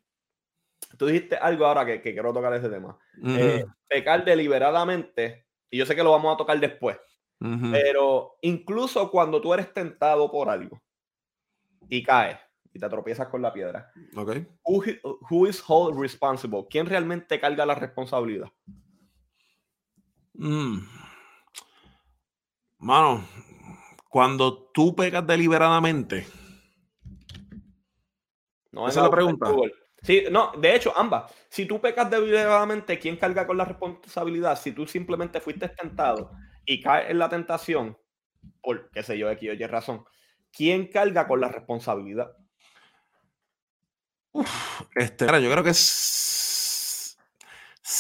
[SPEAKER 1] tú dijiste algo ahora que, que quiero tocar ese tema. Eh, pecar deliberadamente, y yo sé que lo vamos a tocar después, pero incluso cuando tú eres tentado por algo y caes, y te tropiezas con la piedra.
[SPEAKER 2] Okay.
[SPEAKER 1] Who, who, is hold responsible? ¿Quién realmente carga la responsabilidad?
[SPEAKER 2] Mm. Mano, cuando tú pegas deliberadamente.
[SPEAKER 1] No, esa es la pregunta. Sí, no, de hecho, ambas. Si tú pecas deliberadamente, ¿quién carga con la responsabilidad? Si tú simplemente fuiste tentado y caes en la tentación, por qué sé yo, aquí oye razón, ¿quién carga con la responsabilidad?
[SPEAKER 2] este, yo creo que es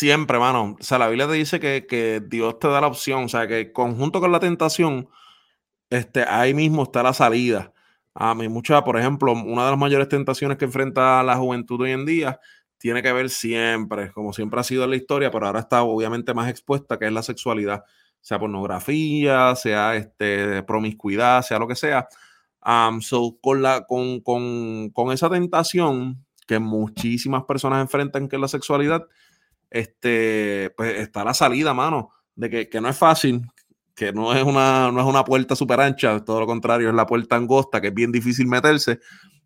[SPEAKER 2] Siempre, mano. O sea, la Biblia te dice que, Dios te da la opción. O sea, que conjunto con la tentación, este, ahí mismo está la salida. A mí, mucha, por ejemplo, una de las mayores tentaciones que enfrenta la juventud hoy en día tiene que ver siempre, como siempre ha sido en la historia, pero ahora está obviamente más expuesta, que es la sexualidad. Sea pornografía, sea este, promiscuidad, sea lo que sea. so, con, la, con, con, con, esa tentación que muchísimas personas enfrentan que es la sexualidad, este, pues está la salida, mano, de que, que no es fácil, que no es una, no es una puerta súper ancha, todo lo contrario, es la puerta angosta, que es bien difícil meterse.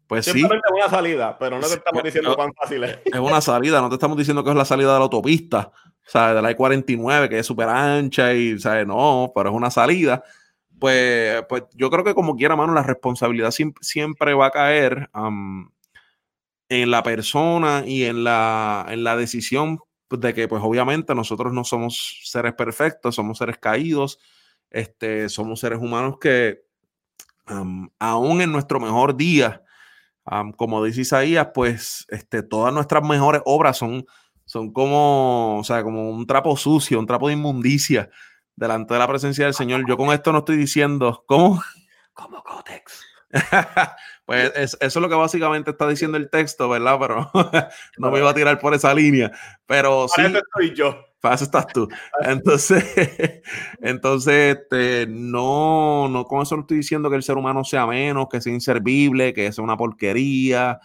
[SPEAKER 2] Pues
[SPEAKER 1] Simplemente sí. una salida, pero no te estamos pues, diciendo cuán fácil es.
[SPEAKER 2] Es una salida, no te estamos diciendo que es la salida de la autopista, sea, De la I-49, que es súper ancha y, ¿sabes? No, pero es una salida. Pues, pues yo creo que como quiera, mano, la responsabilidad siempre, va a caer en la persona y en la, en la decisión de que, pues obviamente, nosotros no somos seres perfectos, somos seres caídos, este, somos seres humanos que aún en nuestro mejor día, como dice Isaías, pues este, todas nuestras mejores obras son, son como, o sea, como un trapo sucio, un trapo de inmundicia delante de la presencia del Señor. Yo con esto no estoy diciendo, ¿cómo?
[SPEAKER 1] Como Cotex.
[SPEAKER 2] pues eso es lo que básicamente está diciendo el texto, ¿verdad? Pero no me iba a tirar por esa línea. Pero sí.
[SPEAKER 1] estoy yo.
[SPEAKER 2] Para eso estás tú. Entonces, entonces este, no, no con eso no estoy diciendo que el ser humano sea menos, que sea inservible, que sea una porquería,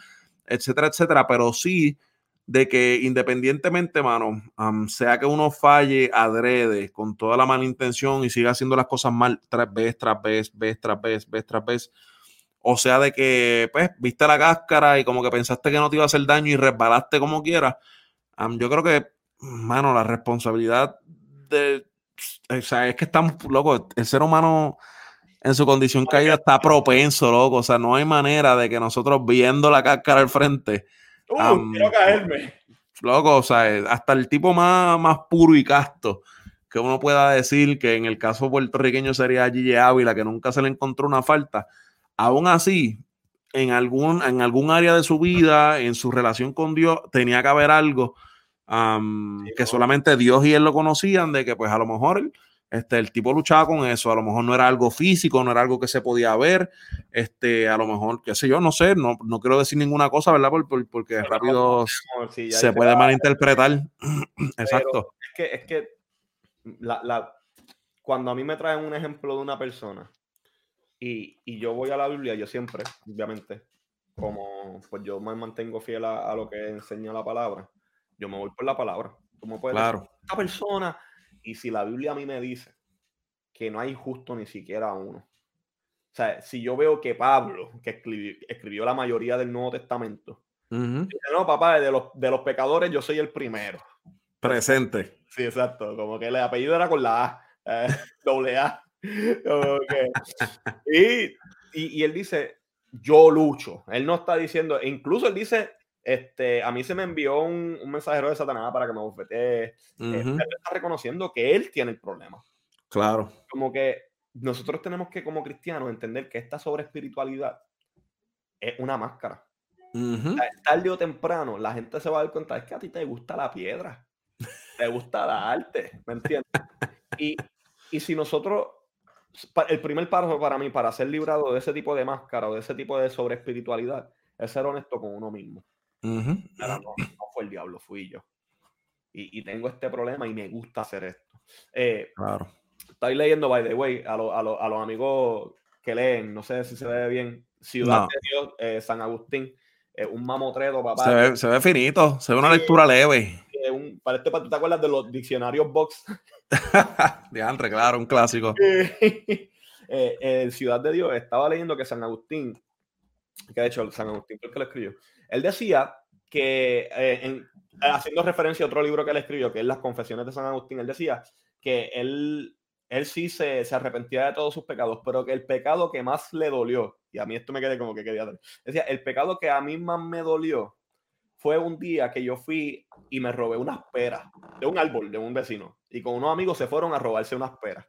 [SPEAKER 2] etcétera, etcétera. Pero sí de que independientemente, mano, sea que uno falle adrede con toda la mala intención y siga haciendo las cosas mal tras vez, tras vez, vez, tras vez, vez, tras vez, o sea, de que, pues, viste la cáscara y como que pensaste que no te iba a hacer daño y resbalaste como quieras. yo creo que, mano, la responsabilidad de. O sea, es que estamos, loco, el ser humano en su condición caída está propenso, loco. O sea, no hay manera de que nosotros viendo la cáscara al frente.
[SPEAKER 1] Uh, quiero caerme.
[SPEAKER 2] Loco, o sea, hasta el tipo más, más puro y casto que uno pueda decir que en el caso puertorriqueño sería Gigi Ávila, que nunca se le encontró una falta Aún así, en algún, en algún área de su vida, en su relación con Dios, tenía que haber algo que solamente Dios y él lo conocían, de que pues a lo mejor este, el tipo luchaba con eso, a lo mejor no era algo físico, no era algo que se podía ver, este, a lo mejor, qué sé yo, no sé, no, no quiero decir ninguna cosa, ¿verdad? porque rápido se puede malinterpretar. Exacto.
[SPEAKER 1] Es que, es que la, cuando a mí me traen un ejemplo de una persona y, yo voy a la Biblia, yo siempre, obviamente, como pues yo me mantengo fiel a, lo que enseña la palabra, yo me voy por la palabra. ¿Cómo puede
[SPEAKER 2] claro.
[SPEAKER 1] esta persona? Y si la Biblia a mí me dice que no hay justo ni siquiera uno. O sea, si yo veo que Pablo, que escribió, la mayoría del Nuevo Testamento, dice, no, papá, de los, de los pecadores yo soy el primero.
[SPEAKER 2] Presente.
[SPEAKER 1] Sí, exacto. Como que el apellido era con la A, eh, doble A. y, y, él dice, yo lucho. Él no está diciendo, e incluso él dice, este, a mí se me envió un, mensajero de Satanás para que me bofetee. Eh, él está reconociendo que él tiene el problema.
[SPEAKER 2] Claro.
[SPEAKER 1] Como que nosotros tenemos que, como cristianos, entender que esta sobre espiritualidad es una máscara. Tarde o temprano, la gente se va a dar cuenta, es que a ti te gusta la piedra, te gusta la arte, ¿me entiendes? y, y si nosotros el primer paso para mí, para ser librado de ese tipo de máscara o de ese tipo de sobre espiritualidad, es ser honesto con uno mismo. no, fue el diablo, fui yo. Y, tengo este problema y me gusta hacer esto. Eh,
[SPEAKER 2] claro.
[SPEAKER 1] Estoy leyendo, by the way, a, a, los amigos que leen, no sé si se ve bien, Ciudad de Dios, eh, San Agustín, eh, un mamotreto, papá.
[SPEAKER 2] Se ve, se ve finito, se ve una lectura leve.
[SPEAKER 1] Un, para este, ¿tú te acuerdas de los diccionarios box?
[SPEAKER 2] de claro, un clásico.
[SPEAKER 1] Eh, en Ciudad de Dios estaba leyendo que San Agustín, que de hecho San Agustín fue el que lo escribió, él decía que, eh, haciendo referencia a otro libro que él escribió, que es Las Confesiones de San Agustín, él decía que él, él sí se, se arrepentía de todos sus pecados, pero que el pecado que más le dolió, y a mí esto me quedé como que quería decía, el pecado que a mí más me dolió fue un día que yo fui y me robé unas peras de un árbol de un vecino. Y con unos amigos se fueron a robarse unas peras.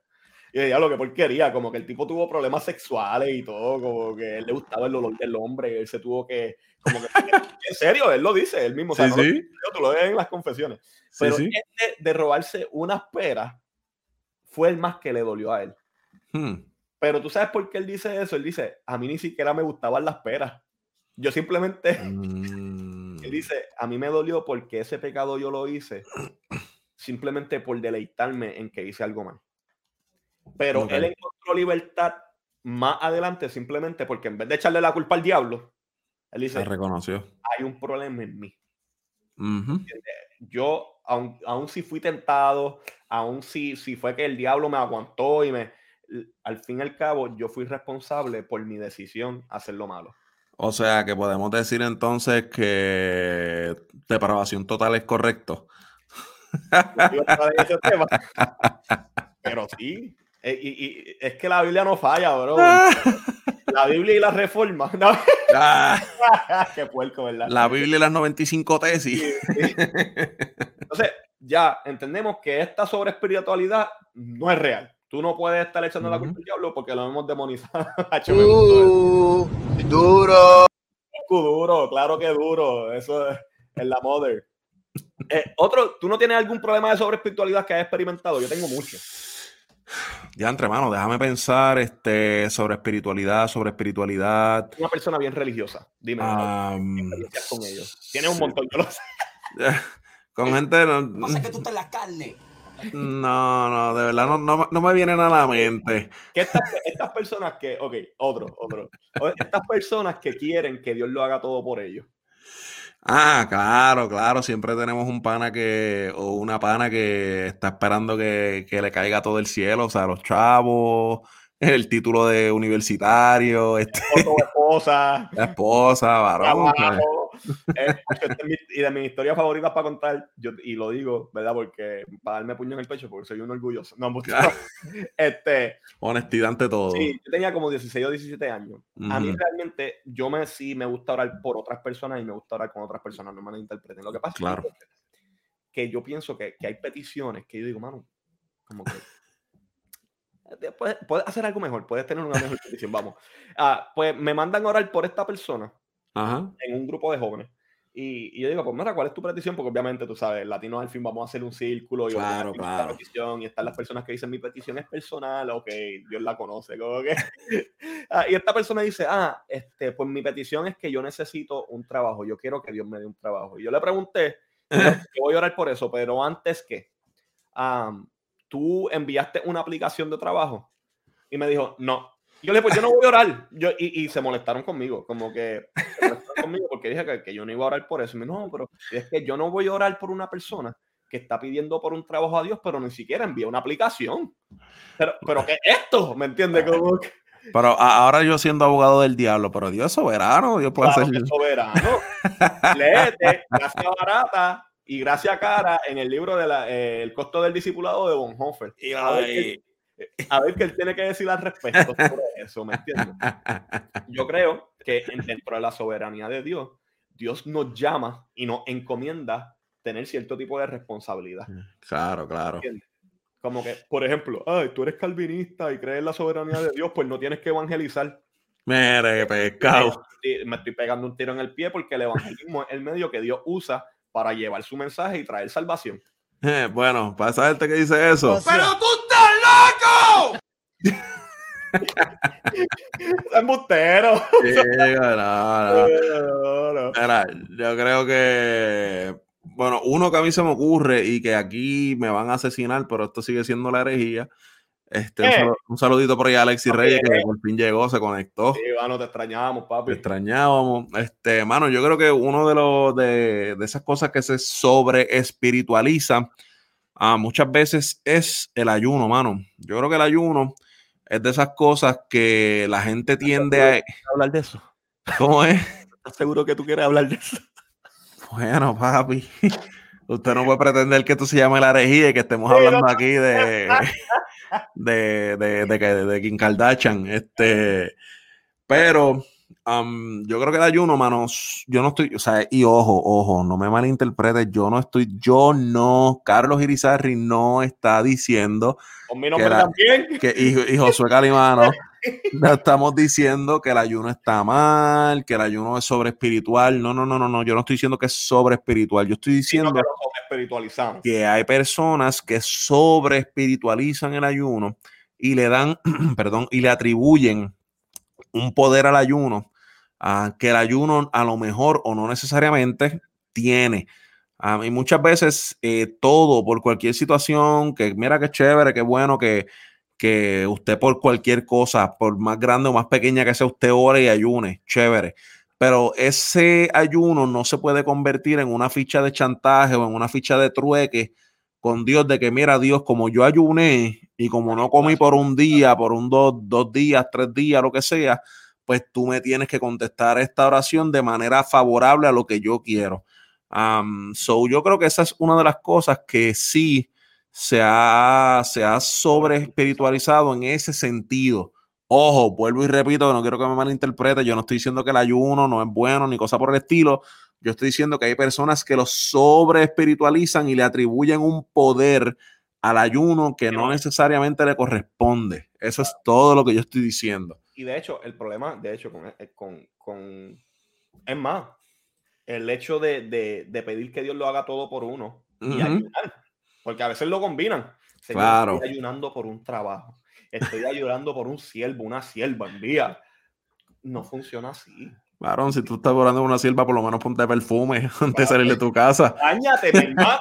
[SPEAKER 1] Y decía lo que porquería, como que el tipo tuvo problemas sexuales y todo, como que él le gustaba el olor del hombre, él se tuvo que, como que, en serio, él lo dice, él mismo, o sea,
[SPEAKER 2] sí, sí.
[SPEAKER 1] tú lo ves en las confesiones. Pero este de robarse unas peras fue el más que le dolió a él. Hmm. Pero tú sabes por qué él dice eso, él dice, a mí ni siquiera me gustaban las peras. Yo simplemente... Mm. Él dice, a mí me dolió porque ese pecado yo lo hice simplemente por deleitarme en que hice algo mal. Pero él encontró libertad más adelante simplemente porque en vez de echarle la culpa al diablo, él dice,
[SPEAKER 2] reconoció.
[SPEAKER 1] Hay un problema en mí. Yo, aún, aún, si fui tentado, aún si, si fue que el diablo me aguantó y me, al fin y al cabo, yo fui responsable por mi decisión hacer lo malo.
[SPEAKER 2] O sea que podemos decir entonces que depravación total es correcto.
[SPEAKER 1] Pero sí, eh, y, es que la Biblia no falla, bro. La Biblia y la reforma. Ah. Qué puerco, ¿verdad?
[SPEAKER 2] La Biblia y las 95 tesis.
[SPEAKER 1] Entonces, ya entendemos que esta sobre espiritualidad no es real. Tú no puedes estar echando la culpa al diablo porque lo hemos demonizado. duro. Duro, claro que duro. Eso es, la mother. Eh, otro, ¿tú no tienes algún problema de sobre espiritualidad que hayas experimentado? Yo tengo mucho.
[SPEAKER 2] Ya, entre manos, déjame pensar este, sobre espiritualidad, sobre espiritualidad.
[SPEAKER 1] Una persona bien religiosa, dime. con ellos. Tienes un montón, yo lo sé.
[SPEAKER 2] con gente.
[SPEAKER 5] No, no sé que tú estás en la carne.
[SPEAKER 2] No, no, de verdad no, no, me vienen a la mente.
[SPEAKER 1] Que estas, estas, personas que, ok, otro, otro. Estas personas que quieren que Dios lo haga todo por ellos.
[SPEAKER 2] Ah, claro, claro. Siempre tenemos un pana que, o una pana que está esperando que, que le caiga todo el cielo, o sea, los chavos, el título de universitario, este,
[SPEAKER 1] esposa,
[SPEAKER 2] la esposa, varón.
[SPEAKER 1] Eh, y de mis historias favoritas para contar, yo, y lo digo, ¿verdad? Porque para darme puño en el pecho, porque soy un orgulloso. No, este,
[SPEAKER 2] Honestidad ante todo.
[SPEAKER 1] Sí, yo tenía como 16 o 17 años. A mí realmente, yo me sí me gusta orar por otras personas y me gusta orar con otras personas, no me interpreten. Lo que pasa
[SPEAKER 2] claro.
[SPEAKER 1] es que yo pienso que, que hay peticiones que yo digo, mano, como que puedes, puedes, hacer algo mejor, puedes tener una mejor petición, vamos. Ah, pues me mandan a orar por esta persona en un grupo de jóvenes. Y, yo digo, pues mira, ¿cuál es tu petición? Porque obviamente tú sabes, latinos al fin vamos a hacer un círculo y
[SPEAKER 2] claro, claro.
[SPEAKER 1] petición y están las personas que dicen mi petición es personal, ok, Dios la conoce, como que... Ah, y esta persona dice, ah, este, pues mi petición es que yo necesito un trabajo, yo quiero que Dios me dé un trabajo. Y yo le pregunté, yo voy a orar por eso, pero antes que, tú enviaste una aplicación de trabajo y me dijo, no, yo le dije, pues yo no voy a orar. Yo, y, y se molestaron conmigo, como que conmigo porque dije que, que, yo no iba a orar por eso. Y me no, pero es que yo no voy a orar por una persona que está pidiendo por un trabajo a Dios, pero ni siquiera envía una aplicación. Pero, pero ¿qué es esto? ¿Me entiendes? Como
[SPEAKER 2] Pero ahora yo siendo abogado del diablo, pero Dios es soberano, Dios puede
[SPEAKER 1] claro ser soberano. Léete, gracia barata y gracia cara en el libro de la, eh, El costo del discipulado de Bonhoeffer. Y a ver, qué él tiene que decir al respecto sobre eso, ¿me entiendes? Yo creo que dentro de la soberanía de Dios, Dios nos llama y nos encomienda tener cierto tipo de responsabilidad.
[SPEAKER 2] Claro, claro.
[SPEAKER 1] Como que, por ejemplo, ay, tú eres calvinista y crees en la soberanía de Dios, pues no tienes que evangelizar.
[SPEAKER 2] Mire, pescado.
[SPEAKER 1] Me estoy pegando un tiro en el pie porque el evangelismo es el medio que Dios usa para llevar su mensaje y traer salvación.
[SPEAKER 2] bueno, para saberte que dice eso.
[SPEAKER 5] ¡Pero tú estás loco!
[SPEAKER 1] embustero.
[SPEAKER 2] yo creo que, bueno, uno que a mí se me ocurre y que aquí me van a asesinar, pero esto sigue siendo la herejía. Este, un, saludito por ahí a Alexis Reyes, que por fin llegó, se conectó.
[SPEAKER 1] Sí, bueno, te extrañábamos, papi.
[SPEAKER 2] Te extrañábamos. Este, mano, yo creo que uno de los de, de esas cosas que se sobre espiritualiza ah, muchas veces es el ayuno, mano. Yo creo que el ayuno es de esas cosas que la gente tiende a
[SPEAKER 1] hablar de eso.
[SPEAKER 2] ¿Cómo es?
[SPEAKER 1] ¿Estás seguro que tú quieres hablar de eso?
[SPEAKER 2] Bueno, papi. Usted no puede pretender que esto se llame la herejía y que estemos hablando aquí de, de, de, de, de Kim Kardashian. Este, pero yo creo que el ayuno, manos, yo no estoy, o sea, y ojo, ojo, no me malinterpretes, yo no estoy, yo no, Carlos Irizarri no está diciendo que, y, Josué Calimano no estamos diciendo que el ayuno está mal, que el ayuno es sobre espiritual, no, no, no, no, no, yo no estoy diciendo que es sobre espiritual, yo estoy diciendo
[SPEAKER 1] que,
[SPEAKER 2] que hay personas que sobre espiritualizan el ayuno y le dan, perdón, y le atribuyen un poder al ayuno que el ayuno a lo mejor o no necesariamente tiene. y muchas veces eh, todo por cualquier situación, que mira qué chévere, qué bueno que, que usted por cualquier cosa, por más grande o más pequeña que sea, usted ore y ayune, chévere. Pero ese ayuno no se puede convertir en una ficha de chantaje o en una ficha de trueque con Dios de que, mira, Dios, como yo ayuné y como no comí por un día, por un dos, dos días, tres días, lo que sea, pues tú me tienes que contestar esta oración de manera favorable a lo que yo quiero. so yo creo que esa es una de las cosas que sí se ha, se ha sobre espiritualizado en ese sentido. Ojo, vuelvo y repito, no quiero que me malinterprete, yo no estoy diciendo que el ayuno no es bueno ni cosa por el estilo, yo estoy diciendo que hay personas que lo sobre espiritualizan y le atribuyen un poder al ayuno que no necesariamente le corresponde. Eso es todo lo que yo estoy diciendo.
[SPEAKER 1] Y de hecho, el problema, de hecho, con, eh, con, con es más, el hecho de, de, de, pedir que Dios lo haga todo por uno y ayunar, porque a veces lo combinan.
[SPEAKER 2] claro.
[SPEAKER 1] Estoy ayunando por un trabajo, estoy ayunando por un siervo, una sierva, envía. No funciona así.
[SPEAKER 2] Varón, si tú estás orando una sierva, por lo menos ponte perfume antes de salir de tu casa.
[SPEAKER 1] Báñate, mi hermano.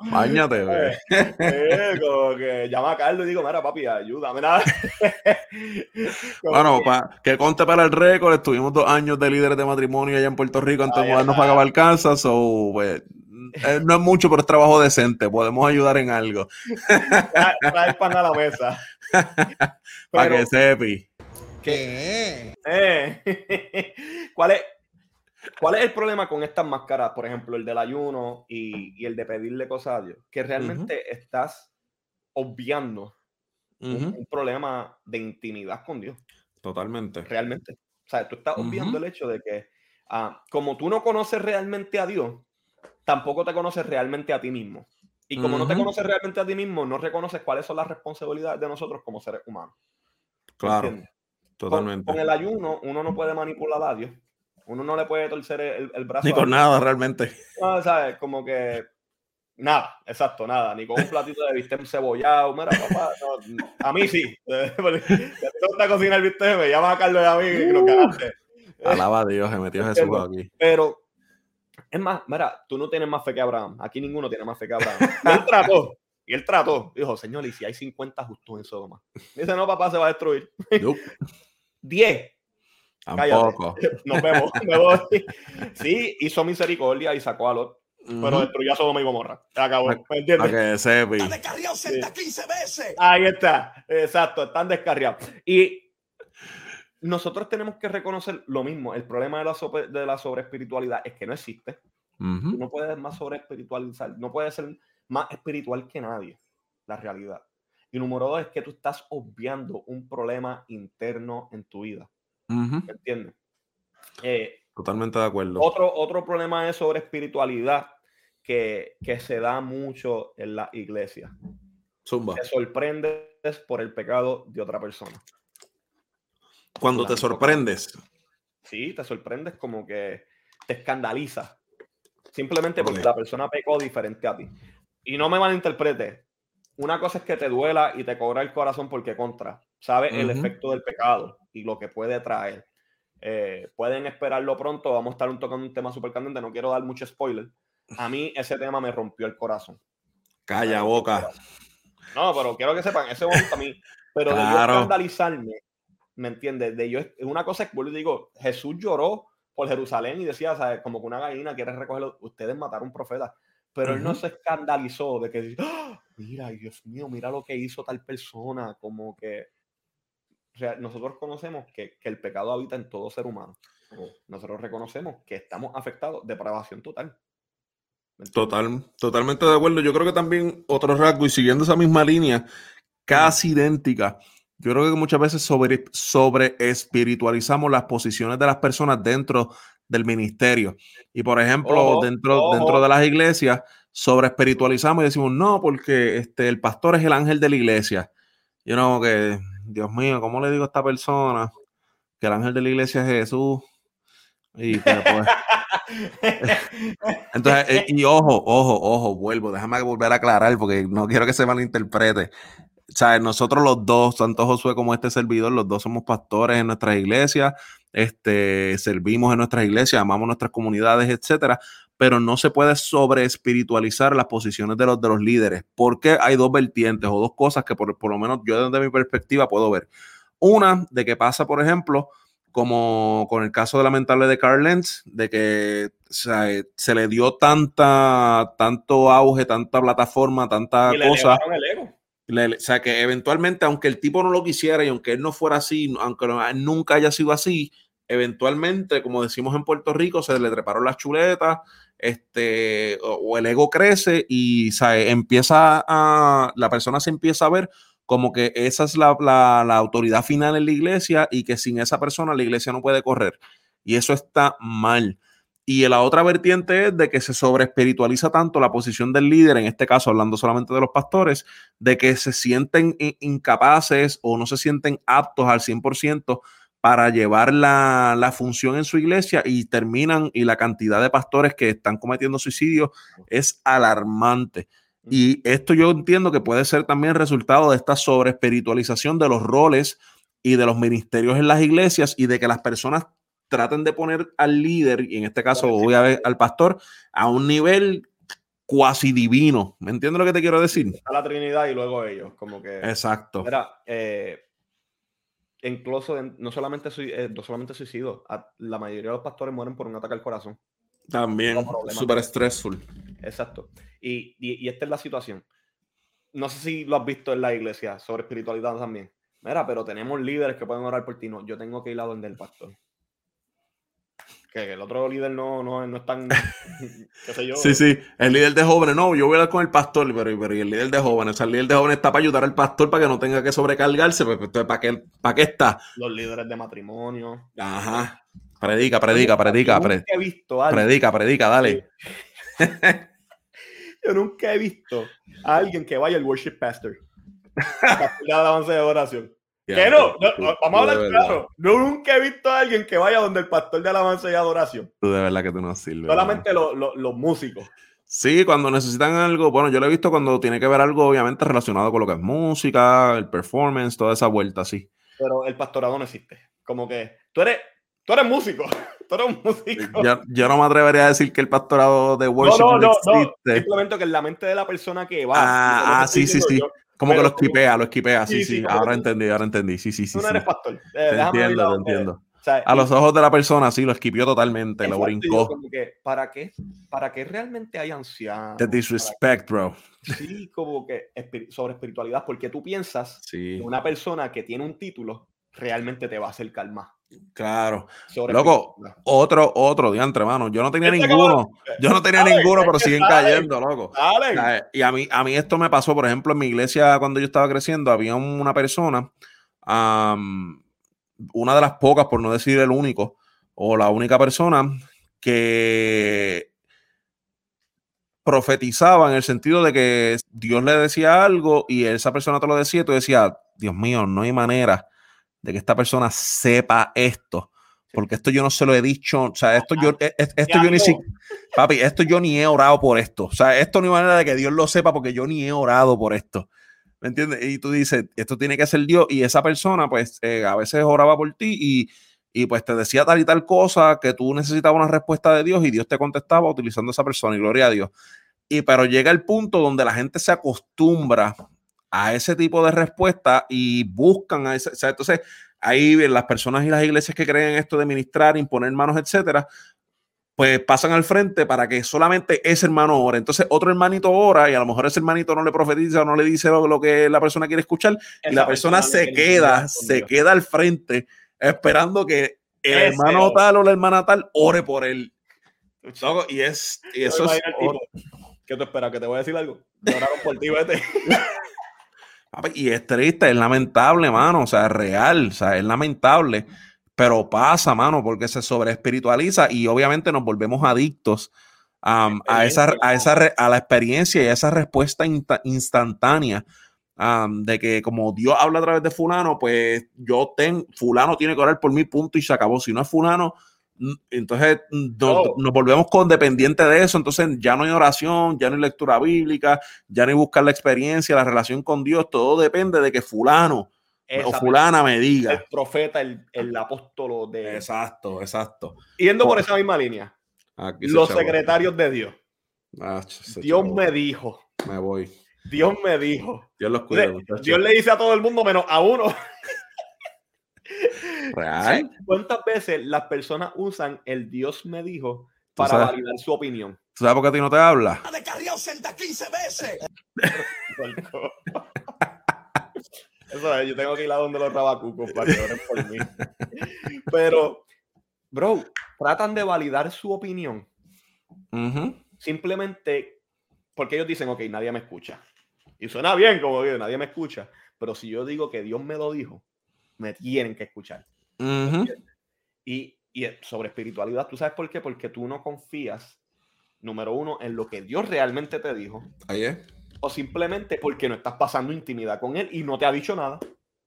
[SPEAKER 2] Báñate, güey.
[SPEAKER 1] Eh, eh, como que llama a Carlos y digo, mira, papi, ayúdame. Nada.
[SPEAKER 2] bueno, que... Pa, que conte para el récord, estuvimos dos años de líderes de matrimonio allá en Puerto Rico antes de mudarnos para Cabalcanza, so, pues, eh, no es mucho, pero es trabajo decente. Podemos ayudar en algo.
[SPEAKER 1] Trae pan a la mesa.
[SPEAKER 2] para que sepi.
[SPEAKER 1] ¿Qué? Eh. ¿Cuál, es, ¿Cuál es el problema con estas máscaras? Por ejemplo, el del ayuno y, y el de pedirle cosas a Dios. Que realmente uh -huh. estás obviando uh -huh. un, un, problema de intimidad con Dios.
[SPEAKER 2] Totalmente.
[SPEAKER 1] Realmente. O sea, tú estás obviando uh -huh. el hecho de que, uh, como tú no conoces realmente a Dios, tampoco te conoces realmente a ti mismo. Y como no te conoces realmente a ti mismo, no reconoces cuáles son las responsabilidades de nosotros como seres humanos.
[SPEAKER 2] Claro. ¿Entiendes? Totalmente.
[SPEAKER 1] Con, con, el ayuno, uno no puede manipular a Dios. Uno no le puede torcer el, el brazo.
[SPEAKER 2] Ni con nada, realmente.
[SPEAKER 1] No, ¿sabes? Como que. Nada, exacto, nada. Ni con un platito de bistec cebollado. Mira, papá, no, a mí sí. Te gusta cocinar el bistec, me llama a Carlos y a mí y lo cagaste.
[SPEAKER 2] Alaba a Dios, se metió Jesús aquí.
[SPEAKER 1] Pero, es más, mira, tú no tienes más fe que Abraham. Aquí ninguno tiene más fe que Abraham. Y él trató. Y él trató, dijo, señor, y si hay 50 justos en Sodoma. Dice, no, papá, se va a destruir.
[SPEAKER 2] Nope.
[SPEAKER 1] 10.
[SPEAKER 2] Tampoco.
[SPEAKER 1] Nos vemos. Me voy. Sí, hizo misericordia y sacó a Lot. Uh -huh. Pero destruyó a Sodoma y Gomorra. Se acabó. ¿Me entiendes?
[SPEAKER 2] Que
[SPEAKER 5] descarriado sí. 15 veces.
[SPEAKER 1] Ahí está. Exacto. Están descarriados. Y nosotros tenemos que reconocer lo mismo. El problema de la, sobre, de la sobreespiritualidad es que no existe. Uh -huh. No puedes más sobreespiritualizar. No puedes ser más espiritual que nadie, la realidad. Y número dos es que tú estás obviando un problema interno en tu vida.
[SPEAKER 2] Uh -huh.
[SPEAKER 1] ¿Me entiendes? Eh,
[SPEAKER 2] Totalmente de acuerdo.
[SPEAKER 1] Otro, otro problema es sobre espiritualidad que, que se da mucho en la iglesia.
[SPEAKER 2] Zumba.
[SPEAKER 1] Te sorprendes por el pecado de otra persona.
[SPEAKER 2] Cuando te sorprendes.
[SPEAKER 1] Sí, te sorprendes como que te escandaliza. Simplemente porque okay. la persona pecó diferente a ti y no me malinterprete, una cosa es que te duela y te cobra el corazón porque contra, sabe uh -huh. el efecto del pecado y lo que puede traer. Eh, pueden esperarlo pronto, vamos a estar tocando un tema súper candente, no quiero dar mucho spoiler. A mí ese tema me rompió el corazón.
[SPEAKER 2] Calla boca.
[SPEAKER 1] No, pero quiero que sepan, ese momento a mí, pero claro. de yo escandalizarme, ¿me entiendes? De yo, una cosa es que digo, Jesús lloró por Jerusalén y decía, ¿sabes? como que una gallina quiere recogerlo, ustedes mataron profetas pero uh -huh. él no se escandalizó de que, ¡Ah! mira, Dios mío, mira lo que hizo tal persona, como que, o sea, nosotros conocemos que, que el pecado habita en todo ser humano. Nosotros reconocemos que estamos afectados, depravación total.
[SPEAKER 2] Total, totalmente de acuerdo. Yo creo que también otro rasgo, y siguiendo esa misma línea, casi idéntica, yo creo que muchas veces sobre, sobre espiritualizamos las posiciones de las personas dentro del ministerio. Y por ejemplo, oh, dentro, oh. dentro de las iglesias, sobre espiritualizamos y decimos, no, porque este, el pastor es el ángel de la iglesia. Yo no, que, Dios mío, ¿cómo le digo a esta persona que el ángel de la iglesia es Jesús? Y pues, entonces, eh, y ojo, ojo, ojo, vuelvo, déjame volver a aclarar porque no quiero que se malinterprete. Sea, nosotros los dos, tanto Josué como este servidor, los dos somos pastores en nuestras iglesias, este, servimos en nuestras iglesias, amamos nuestras comunidades, etcétera. pero no se puede sobre espiritualizar las posiciones de los, de los líderes, porque hay dos vertientes o dos cosas que por, por lo menos yo desde mi perspectiva puedo ver. Una, de que pasa, por ejemplo, como con el caso lamentable de Carl Lenz, de que se le dio tanta, tanto auge, tanta plataforma, tanta cosa. O sea, que eventualmente, aunque el tipo no lo quisiera y aunque él no fuera así, aunque nunca haya sido así, eventualmente, como decimos en Puerto Rico, se le treparon las chuletas, este, o, el ego crece y empieza a, la persona se empieza a ver como que esa es la, autoridad final en la iglesia y que sin esa persona la iglesia no puede correr. Y eso está mal. Y la otra vertiente es de que se sobre espiritualiza tanto la posición del líder, en este caso hablando solamente de los pastores, de que se sienten incapaces o no se sienten aptos al 100% para llevar la, la, función en su iglesia y terminan, y la cantidad de pastores que están cometiendo suicidio es alarmante. Y esto yo entiendo que puede ser también resultado de esta sobre espiritualización de los roles y de los ministerios en las iglesias y de que las personas traten de poner al líder, y en este caso voy a ver al pastor, a un nivel cuasi divino. ¿Me entiendes lo que te quiero decir?
[SPEAKER 1] A la Trinidad y luego ellos, como que.
[SPEAKER 2] Exacto.
[SPEAKER 1] Mira, eh, incluso no solamente, eh, no solamente suicidio, la mayoría de los pastores mueren por un ataque al corazón.
[SPEAKER 2] También, súper stressful.
[SPEAKER 1] Exacto. Y, y, esta es la situación. No sé si lo has visto en la iglesia sobre espiritualidad también. Mira, pero tenemos líderes que pueden orar por ti. No, yo tengo que ir a donde el pastor que el otro líder no, no, no es tan, qué sé yo.
[SPEAKER 2] Sí, sí, el líder de jóvenes, no, yo voy a hablar con el pastor, pero, pero el líder de jóvenes, o sea, el líder de jóvenes está para ayudar al pastor para que no tenga que sobrecargarse, pues, pues ¿para qué, ¿para qué está?
[SPEAKER 1] Los líderes de matrimonio.
[SPEAKER 2] Ajá, predica, predica, predica, predica, he visto predica, predica, dale.
[SPEAKER 1] yo nunca he visto a alguien que vaya al worship pastor. la alabanza de oración. Que no, vamos a hablar claro. No, nunca he visto a alguien que vaya donde el pastor de alabanza y adoración.
[SPEAKER 2] Tú de verdad que tú no sirves.
[SPEAKER 1] Solamente los músicos.
[SPEAKER 2] Sí, cuando necesitan algo, bueno, yo lo he visto cuando tiene que ver algo obviamente relacionado con lo que es música, el performance, toda esa vuelta, sí.
[SPEAKER 1] Pero el pastorado no existe. Como que tú eres, tú eres músico. Tú eres un músico.
[SPEAKER 2] Yo, no me atrevería a decir que el pastorado de worship no, no,
[SPEAKER 1] existe. Simplemente que en la mente de la persona que va.
[SPEAKER 2] Ah, ah sí, sí, sí. Como que lo esquipea, lo esquipea, sí, sí. ahora entendí, ahora entendí. Sí, sí, sí.
[SPEAKER 1] Tú no eres pastor.
[SPEAKER 2] Eh, te entiendo, te entiendo. a los ojos de la persona, sí, lo esquipió totalmente, lo brincó.
[SPEAKER 1] ¿para, qué, ¿Para qué realmente hay ancianos?
[SPEAKER 2] The disrespect, bro.
[SPEAKER 1] Sí, como que sobre espiritualidad, porque tú piensas que una persona que tiene un título realmente te va a hacer calma.
[SPEAKER 2] Claro. loco, otro, otro diantre, mano. Yo no tenía este ninguno. Yo no tenía ninguno, pero siguen cayendo, loco. Y a mí, a mí esto me pasó, por ejemplo, en mi iglesia cuando yo estaba creciendo, había una persona, una de las pocas, por no decir el único, o la única persona que profetizaba en el sentido de que Dios le decía algo y esa persona te lo decía y tú decías, Dios mío, no hay manera de que esta persona sepa esto. Porque esto yo no se lo he dicho, o sea, esto yo, e, e, esto yo ni siquiera, papi, esto yo ni he orado por esto. O sea, esto no hay manera de que Dios lo sepa porque yo ni he orado por esto. ¿Me entiendes? Y tú dices, esto tiene que ser Dios. Y esa persona, pues, eh, a veces oraba por ti y, y, pues te decía tal y tal cosa que tú necesitabas una respuesta de Dios y Dios te contestaba utilizando esa persona y gloria a Dios. Y pero llega el punto donde la gente se acostumbra a ese tipo de respuesta y buscan a ese, o sea, entonces ahí las personas y las iglesias que creen esto de ministrar, imponer manos, etcétera, pues pasan al frente para que solamente ese hermano ore. Entonces otro hermanito ora y a lo mejor ese hermanito no le profetiza o no le dice lo, que la persona quiere escuchar y la persona se queda, se queda al frente esperando que el hermano tal o la hermana tal ore por él. Y, es, y eso es...
[SPEAKER 1] ¿Qué te esperas? ¿Que te voy a decir algo? Oraron por ti, vete.
[SPEAKER 2] Y es triste, es lamentable, mano. O sea, es real, o sea, es lamentable. Pero pasa, mano, porque se sobre espiritualiza y obviamente nos volvemos adictos a, esa, a, esa, a la experiencia y a esa respuesta instantánea. de que como Dios habla a través de fulano, pues yo tengo, fulano tiene que orar por mi punto y se acabó. Si no es fulano, entonces nos, volvemos con dependiente de eso. Entonces ya no hay oración, ya no hay lectura bíblica, ya no hay buscar la experiencia, la relación con Dios. Todo depende de que fulano o fulana me diga.
[SPEAKER 1] El profeta, el, el apóstolo de...
[SPEAKER 2] Exacto, exacto.
[SPEAKER 1] Yendo por esa misma línea. Los secretarios de Dios. Ah, Dios me dijo.
[SPEAKER 2] Me voy.
[SPEAKER 1] Dios me dijo.
[SPEAKER 2] Dios los cuida.
[SPEAKER 1] Dios le dice a todo el mundo menos a uno. ¿Real? ¿Cuántas veces las personas usan el Dios me dijo para validar su opinión?
[SPEAKER 2] ¿Tú sabes por qué a ti no te habla?
[SPEAKER 5] De 15 veces.
[SPEAKER 1] Eso es, yo tengo que ir a donde los rabacucos para que oren por mí. Pero, bro, tratan de validar su opinión. Simplemente porque ellos dicen, ok, nadie me escucha. Y suena bien, como digo, nadie me escucha. Pero si yo digo que Dios me lo dijo, me tienen que escuchar. Y, y sobre espiritualidad, ¿tú sabes por qué? Porque tú no confías, número uno, en lo que Dios realmente te dijo.
[SPEAKER 2] Ahí es
[SPEAKER 1] o simplemente porque no estás pasando intimidad con él y no te ha dicho nada.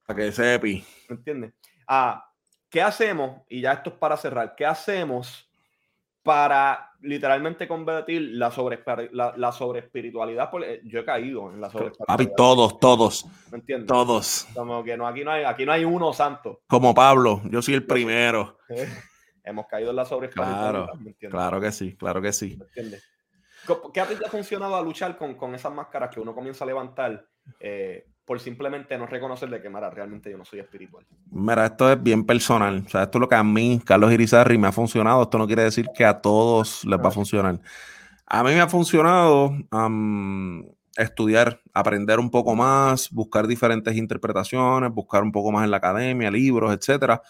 [SPEAKER 2] Para que sepi.
[SPEAKER 1] ¿Me entiendes? Ah, ¿Qué hacemos? Y ya esto es para cerrar. ¿Qué hacemos para literalmente convertir la sobre, la, sobre espiritualidad? Porque yo he caído en la sobre
[SPEAKER 2] espiritualidad. todos, todos.
[SPEAKER 1] ¿Me entiendes?
[SPEAKER 2] Todos.
[SPEAKER 1] Como que no, aquí no hay, aquí no hay uno santo.
[SPEAKER 2] Como Pablo, yo soy el primero.
[SPEAKER 1] Hemos caído en la sobre
[SPEAKER 2] espiritualidad. Claro, claro que sí, claro que sí.
[SPEAKER 1] ¿Me entiendes? ¿Qué ha funcionado a luchar con, con, esas máscaras que uno comienza a levantar eh, por simplemente no reconocer de que, mira, realmente yo no soy espiritual?
[SPEAKER 2] Mira, esto es bien personal. O sea, esto es lo que a mí, Carlos Irizarri, me ha funcionado. Esto no quiere decir que a todos les va a funcionar. A mí me ha funcionado estudiar, aprender un poco más, buscar diferentes interpretaciones, buscar un poco más en la academia, libros, etcétera.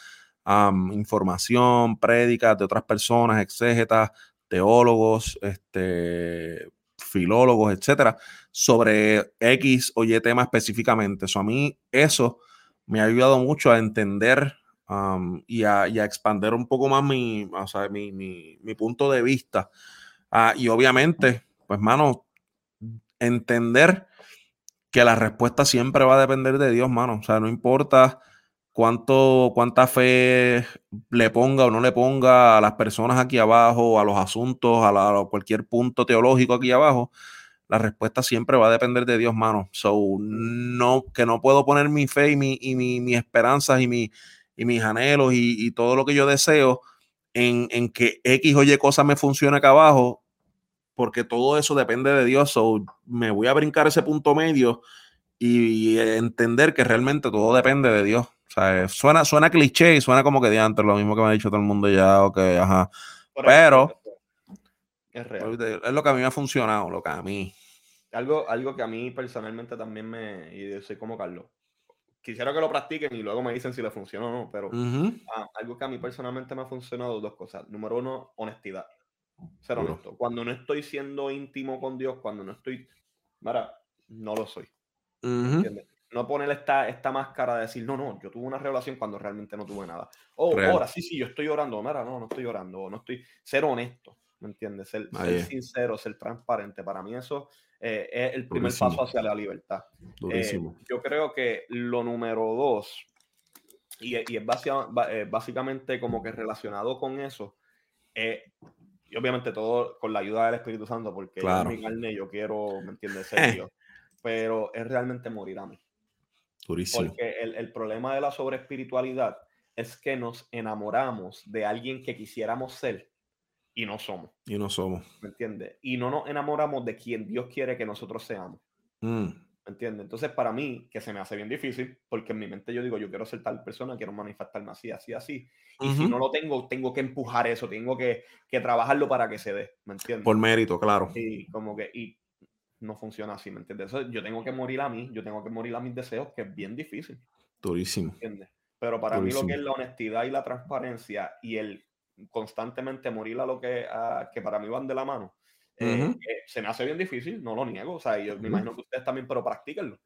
[SPEAKER 2] información, prédicas de otras personas, exégetas, teólogos, este, filólogos, etcétera, sobre X o Y tema específicamente. Eso a mí, eso me ha ayudado mucho a entender um, y, a, y, expandir un poco más mi, o sea, mi, mi, mi, punto de vista. Ah, y obviamente, pues, mano, entender que la respuesta siempre va a depender de Dios, mano. O sea, no importa cuánto, cuánta fe le ponga o no le ponga a las personas aquí abajo, a los asuntos, a, cualquier punto teológico aquí abajo, la respuesta siempre va a depender de Dios, mano. So, no, que no puedo poner mi fe y, mi, y mi, mis esperanzas y, mi, y mis anhelos y, todo lo que yo deseo en, en, que X o Y cosa me funcione acá abajo, porque todo eso depende de Dios. So, me voy a brincar ese punto medio y entender que realmente todo depende de Dios. O sea, suena, suena cliché y suena como que de antes, lo mismo que me ha dicho todo el mundo ya, ok, ajá. Pero es, real. es lo que a mí me ha funcionado, lo que a mí.
[SPEAKER 1] Algo, algo que a mí personalmente también me. Y soy como Carlos. Quisiera que lo practiquen y luego me dicen si le funciona o no, pero ah, algo que a mí personalmente me ha funcionado, dos cosas. Número uno, honestidad. Ser honesto. Cuando no estoy siendo íntimo con Dios, cuando no estoy. Mira, no lo soy. ¿Entiendes? No poner esta, esta máscara de decir, no, no, yo tuve una revelación cuando realmente no tuve nada. O ahora, sí, sí, yo estoy orando, mira, no, no estoy orando, no estoy, ser honesto, ¿me entiendes? Ser, sincero, ser transparente, para mí eso eh, es el primer paso hacia la libertad. Eh, yo creo que lo número dos, y, y es eh, básicamente como que relacionado con eso, y obviamente todo con la ayuda del Espíritu Santo, porque en mi carne yo quiero, ¿me entiendes? Ser Dios, pero es realmente morir a mí. Porque el, problema de la sobreespiritualidad es que nos enamoramos de alguien que quisiéramos ser y no somos.
[SPEAKER 2] Y no somos.
[SPEAKER 1] ¿Me entiendes? Y no nos enamoramos de quien Dios quiere que nosotros seamos. Mm. ¿Me entiendes? Entonces, para mí, que se me hace bien difícil, porque en mi mente yo digo, yo quiero ser tal persona, quiero manifestarme así, así, así. Y si no lo tengo, tengo que empujar eso, tengo que, que, trabajarlo para que se dé. ¿Me entiendes?
[SPEAKER 2] Por mérito, claro.
[SPEAKER 1] Y como que, y no funciona así, ¿me entiendes? yo tengo que morir a mí, yo tengo que morir a mis deseos, que es bien difícil.
[SPEAKER 2] Durísimo.
[SPEAKER 1] ¿Entiendes? Pero para mí lo que es la honestidad y la transparencia y el constantemente morir a lo que, que para mí van de la mano, eh, eh, se me hace bien difícil, no lo niego. O sea, yo me imagino que ustedes también, pero practíquenlo.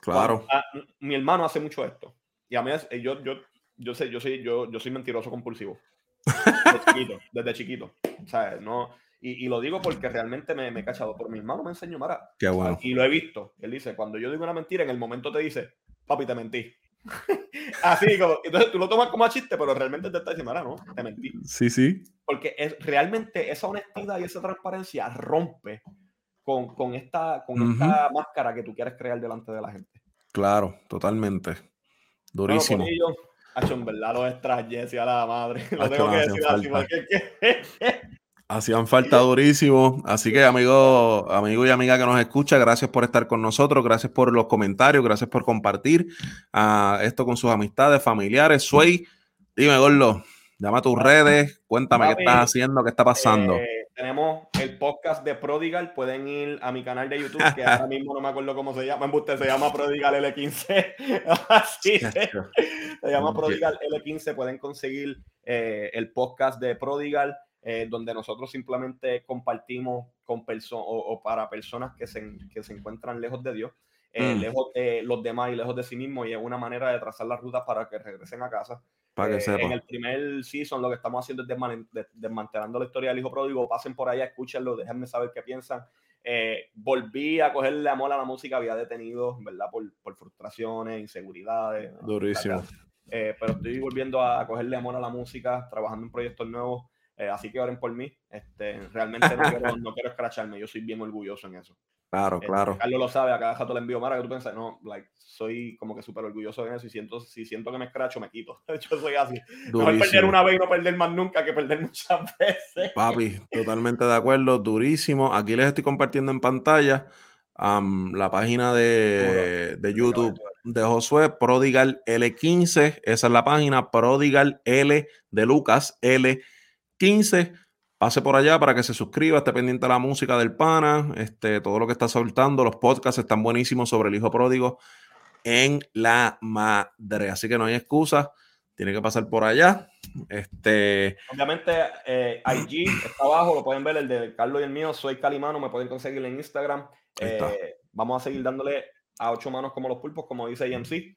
[SPEAKER 2] Claro.
[SPEAKER 1] Ah, mi hermano hace mucho esto. Y a mí, eh, yo, yo, yo, sé, yo, soy, yo, yo soy mentiroso compulsivo. Desde chiquito, desde chiquito. O sea, no, y, y, lo digo porque realmente me, me he cachado. Por mi hermano me enseñó Mara.
[SPEAKER 2] Qué bueno.
[SPEAKER 1] Y lo he visto. Él dice, cuando yo digo una mentira, en el momento te dice, papi, te mentí. Así como, entonces tú lo tomas como a chiste, pero realmente te está diciendo, Mara, no, te mentí.
[SPEAKER 2] Sí, sí.
[SPEAKER 1] Porque es, realmente esa honestidad y esa transparencia rompe con, con esta, con esta máscara que tú quieres crear delante de la gente.
[SPEAKER 2] Claro, totalmente. Durísimo.
[SPEAKER 1] Bueno, hecho en verdad los extrañé, a la madre. Lo tengo que decir así, porque
[SPEAKER 2] Hacían falta durísimo. Así que, amigo, amigo y amiga que nos escucha, gracias por estar con nosotros, gracias por los comentarios, gracias por compartir uh, esto con sus amistades, familiares. Soy, dime, Gordo, llama a tus redes, cuéntame qué estás haciendo, qué está pasando.
[SPEAKER 1] Eh, tenemos el podcast de Prodigal, pueden ir a mi canal de YouTube, que ahora mismo no me acuerdo cómo se llama, usted se llama Prodigal L15. Así se llama Prodigal L15, pueden conseguir eh, el podcast de Prodigal. Eh, donde nosotros simplemente compartimos con personas o, para personas que se, que se encuentran lejos de Dios, eh, mm. lejos de los demás y lejos de sí mismos, y es una manera de trazar las rutas para que regresen a casa.
[SPEAKER 2] Para que
[SPEAKER 1] eh, en el primer season lo que estamos haciendo es desmantelando la historia del hijo pródigo. Pasen por allá, escúchenlo, déjenme saber qué piensan. volví a cogerle amor a la música, había detenido, ¿verdad? Por, por frustraciones, inseguridades.
[SPEAKER 2] Durísimo.
[SPEAKER 1] pero estoy volviendo a cogerle amor a la música, trabajando en proyectos nuevos. Eh, así que oren por mí. Este, realmente no quiero, no quiero escracharme. Yo soy bien orgulloso en eso.
[SPEAKER 2] Claro,
[SPEAKER 1] este,
[SPEAKER 2] claro.
[SPEAKER 1] Carlos lo sabe, a cada rato le envío, Mara, que tú piensas, no, like, soy como que súper orgulloso en eso y siento, si siento que me escracho, me quito. Yo soy así. Durísimo. perder una vez y no perder más nunca que perder muchas veces.
[SPEAKER 2] Papi, totalmente de acuerdo, durísimo. Aquí les estoy compartiendo en pantalla la página de, de YouTube de Josué, Prodigal L15. Esa es la página, Prodigal L de Lucas L 15. Pase por allá para que se suscriba, esté pendiente de la música del pana, este, todo lo que está soltando, los podcasts están buenísimos sobre el hijo pródigo en la madre. Así que no hay excusa, tiene que pasar por allá. Este...
[SPEAKER 1] Obviamente, eh, IG está abajo, lo pueden ver, el de Carlos y el mío, soy Calimano, me pueden conseguir en Instagram. Eh, vamos a seguir dándole a ocho manos como los pulpos, como dice IMC.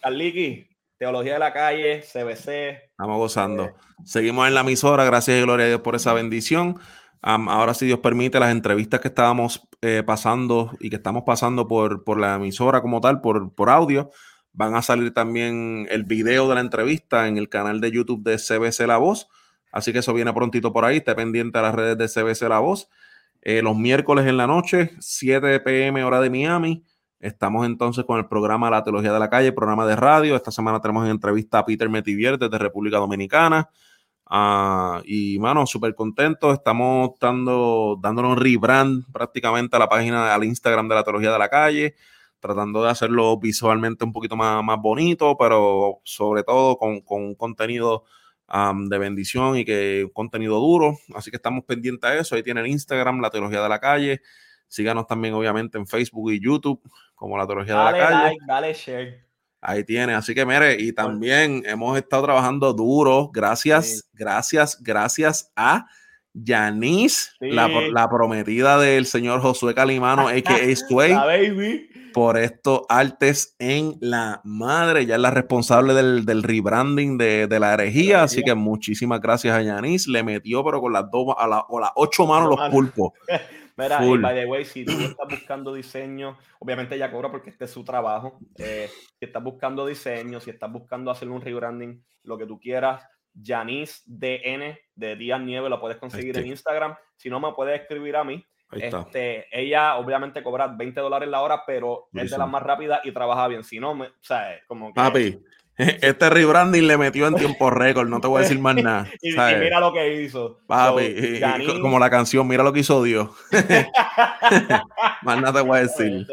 [SPEAKER 1] Carliki, Teología de la Calle, CBC.
[SPEAKER 2] Estamos gozando. Eh, Seguimos en la emisora, gracias y gloria a Dios por esa bendición. ahora, si Dios permite, las entrevistas que estábamos eh, pasando y que estamos pasando por, por la emisora como tal, por, por audio, van a salir también el video de la entrevista en el canal de YouTube de CBC La Voz. Así que eso viene prontito por ahí. Esté pendiente a las redes de CBC La Voz. Eh, los miércoles en la noche, 7 pm hora de Miami. Estamos entonces con el programa La Teología de la Calle, programa de radio. Esta semana tenemos en entrevista a Peter Metivier desde República Dominicana. Ah, y, mano, súper contento. Estamos dando, dándole un rebrand prácticamente a la página, al Instagram de La Teología de la Calle, tratando de hacerlo visualmente un poquito más, más bonito, pero sobre todo con, con un contenido de bendición y que un contenido duro. Así que estamos pendientes a eso. Ahí tiene el Instagram, La Teología de la Calle. Síganos también, obviamente, en Facebook y YouTube como la teología de la calle.
[SPEAKER 1] dale share.
[SPEAKER 2] Ahí tiene, así que mire, y también hemos estado trabajando duro, gracias, gracias, gracias a Yanis, la, prometida del señor Josué Calimano, a.k.a. Sway, por estos artes en la madre, ya es la responsable del, rebranding de, la herejía, así que muchísimas gracias a Yanis, le metió pero con las dos, a las ocho manos los pulpos.
[SPEAKER 1] Mira, y by the way, si tú estás buscando diseño, obviamente ella cobra porque este es su trabajo. Eh, si estás buscando diseño, si estás buscando hacer un rebranding, lo que tú quieras, Janice DN de Díaz Nieve lo puedes conseguir en Instagram. Si no, me puedes escribir a mí. Este, ella obviamente cobra 20 dólares la hora, pero es de las más rápidas y trabaja bien. Si no, me, o sea, como que,
[SPEAKER 2] Papi, Este rebranding le metió en tiempo récord, no te voy a decir más nada.
[SPEAKER 1] y, mira lo que hizo.
[SPEAKER 2] Papi, como la canción, mira lo que hizo Dios. más nada te voy a decir.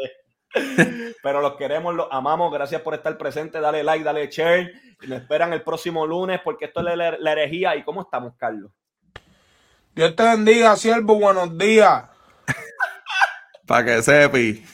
[SPEAKER 1] Pero los queremos, los amamos. Gracias por estar presente. Dale like, dale share. Y me esperan el próximo lunes porque esto es la, la herejía. ¿Y cómo estamos, Carlos?
[SPEAKER 5] Dios te bendiga, siervo. Buenos días.
[SPEAKER 2] Para que sepi.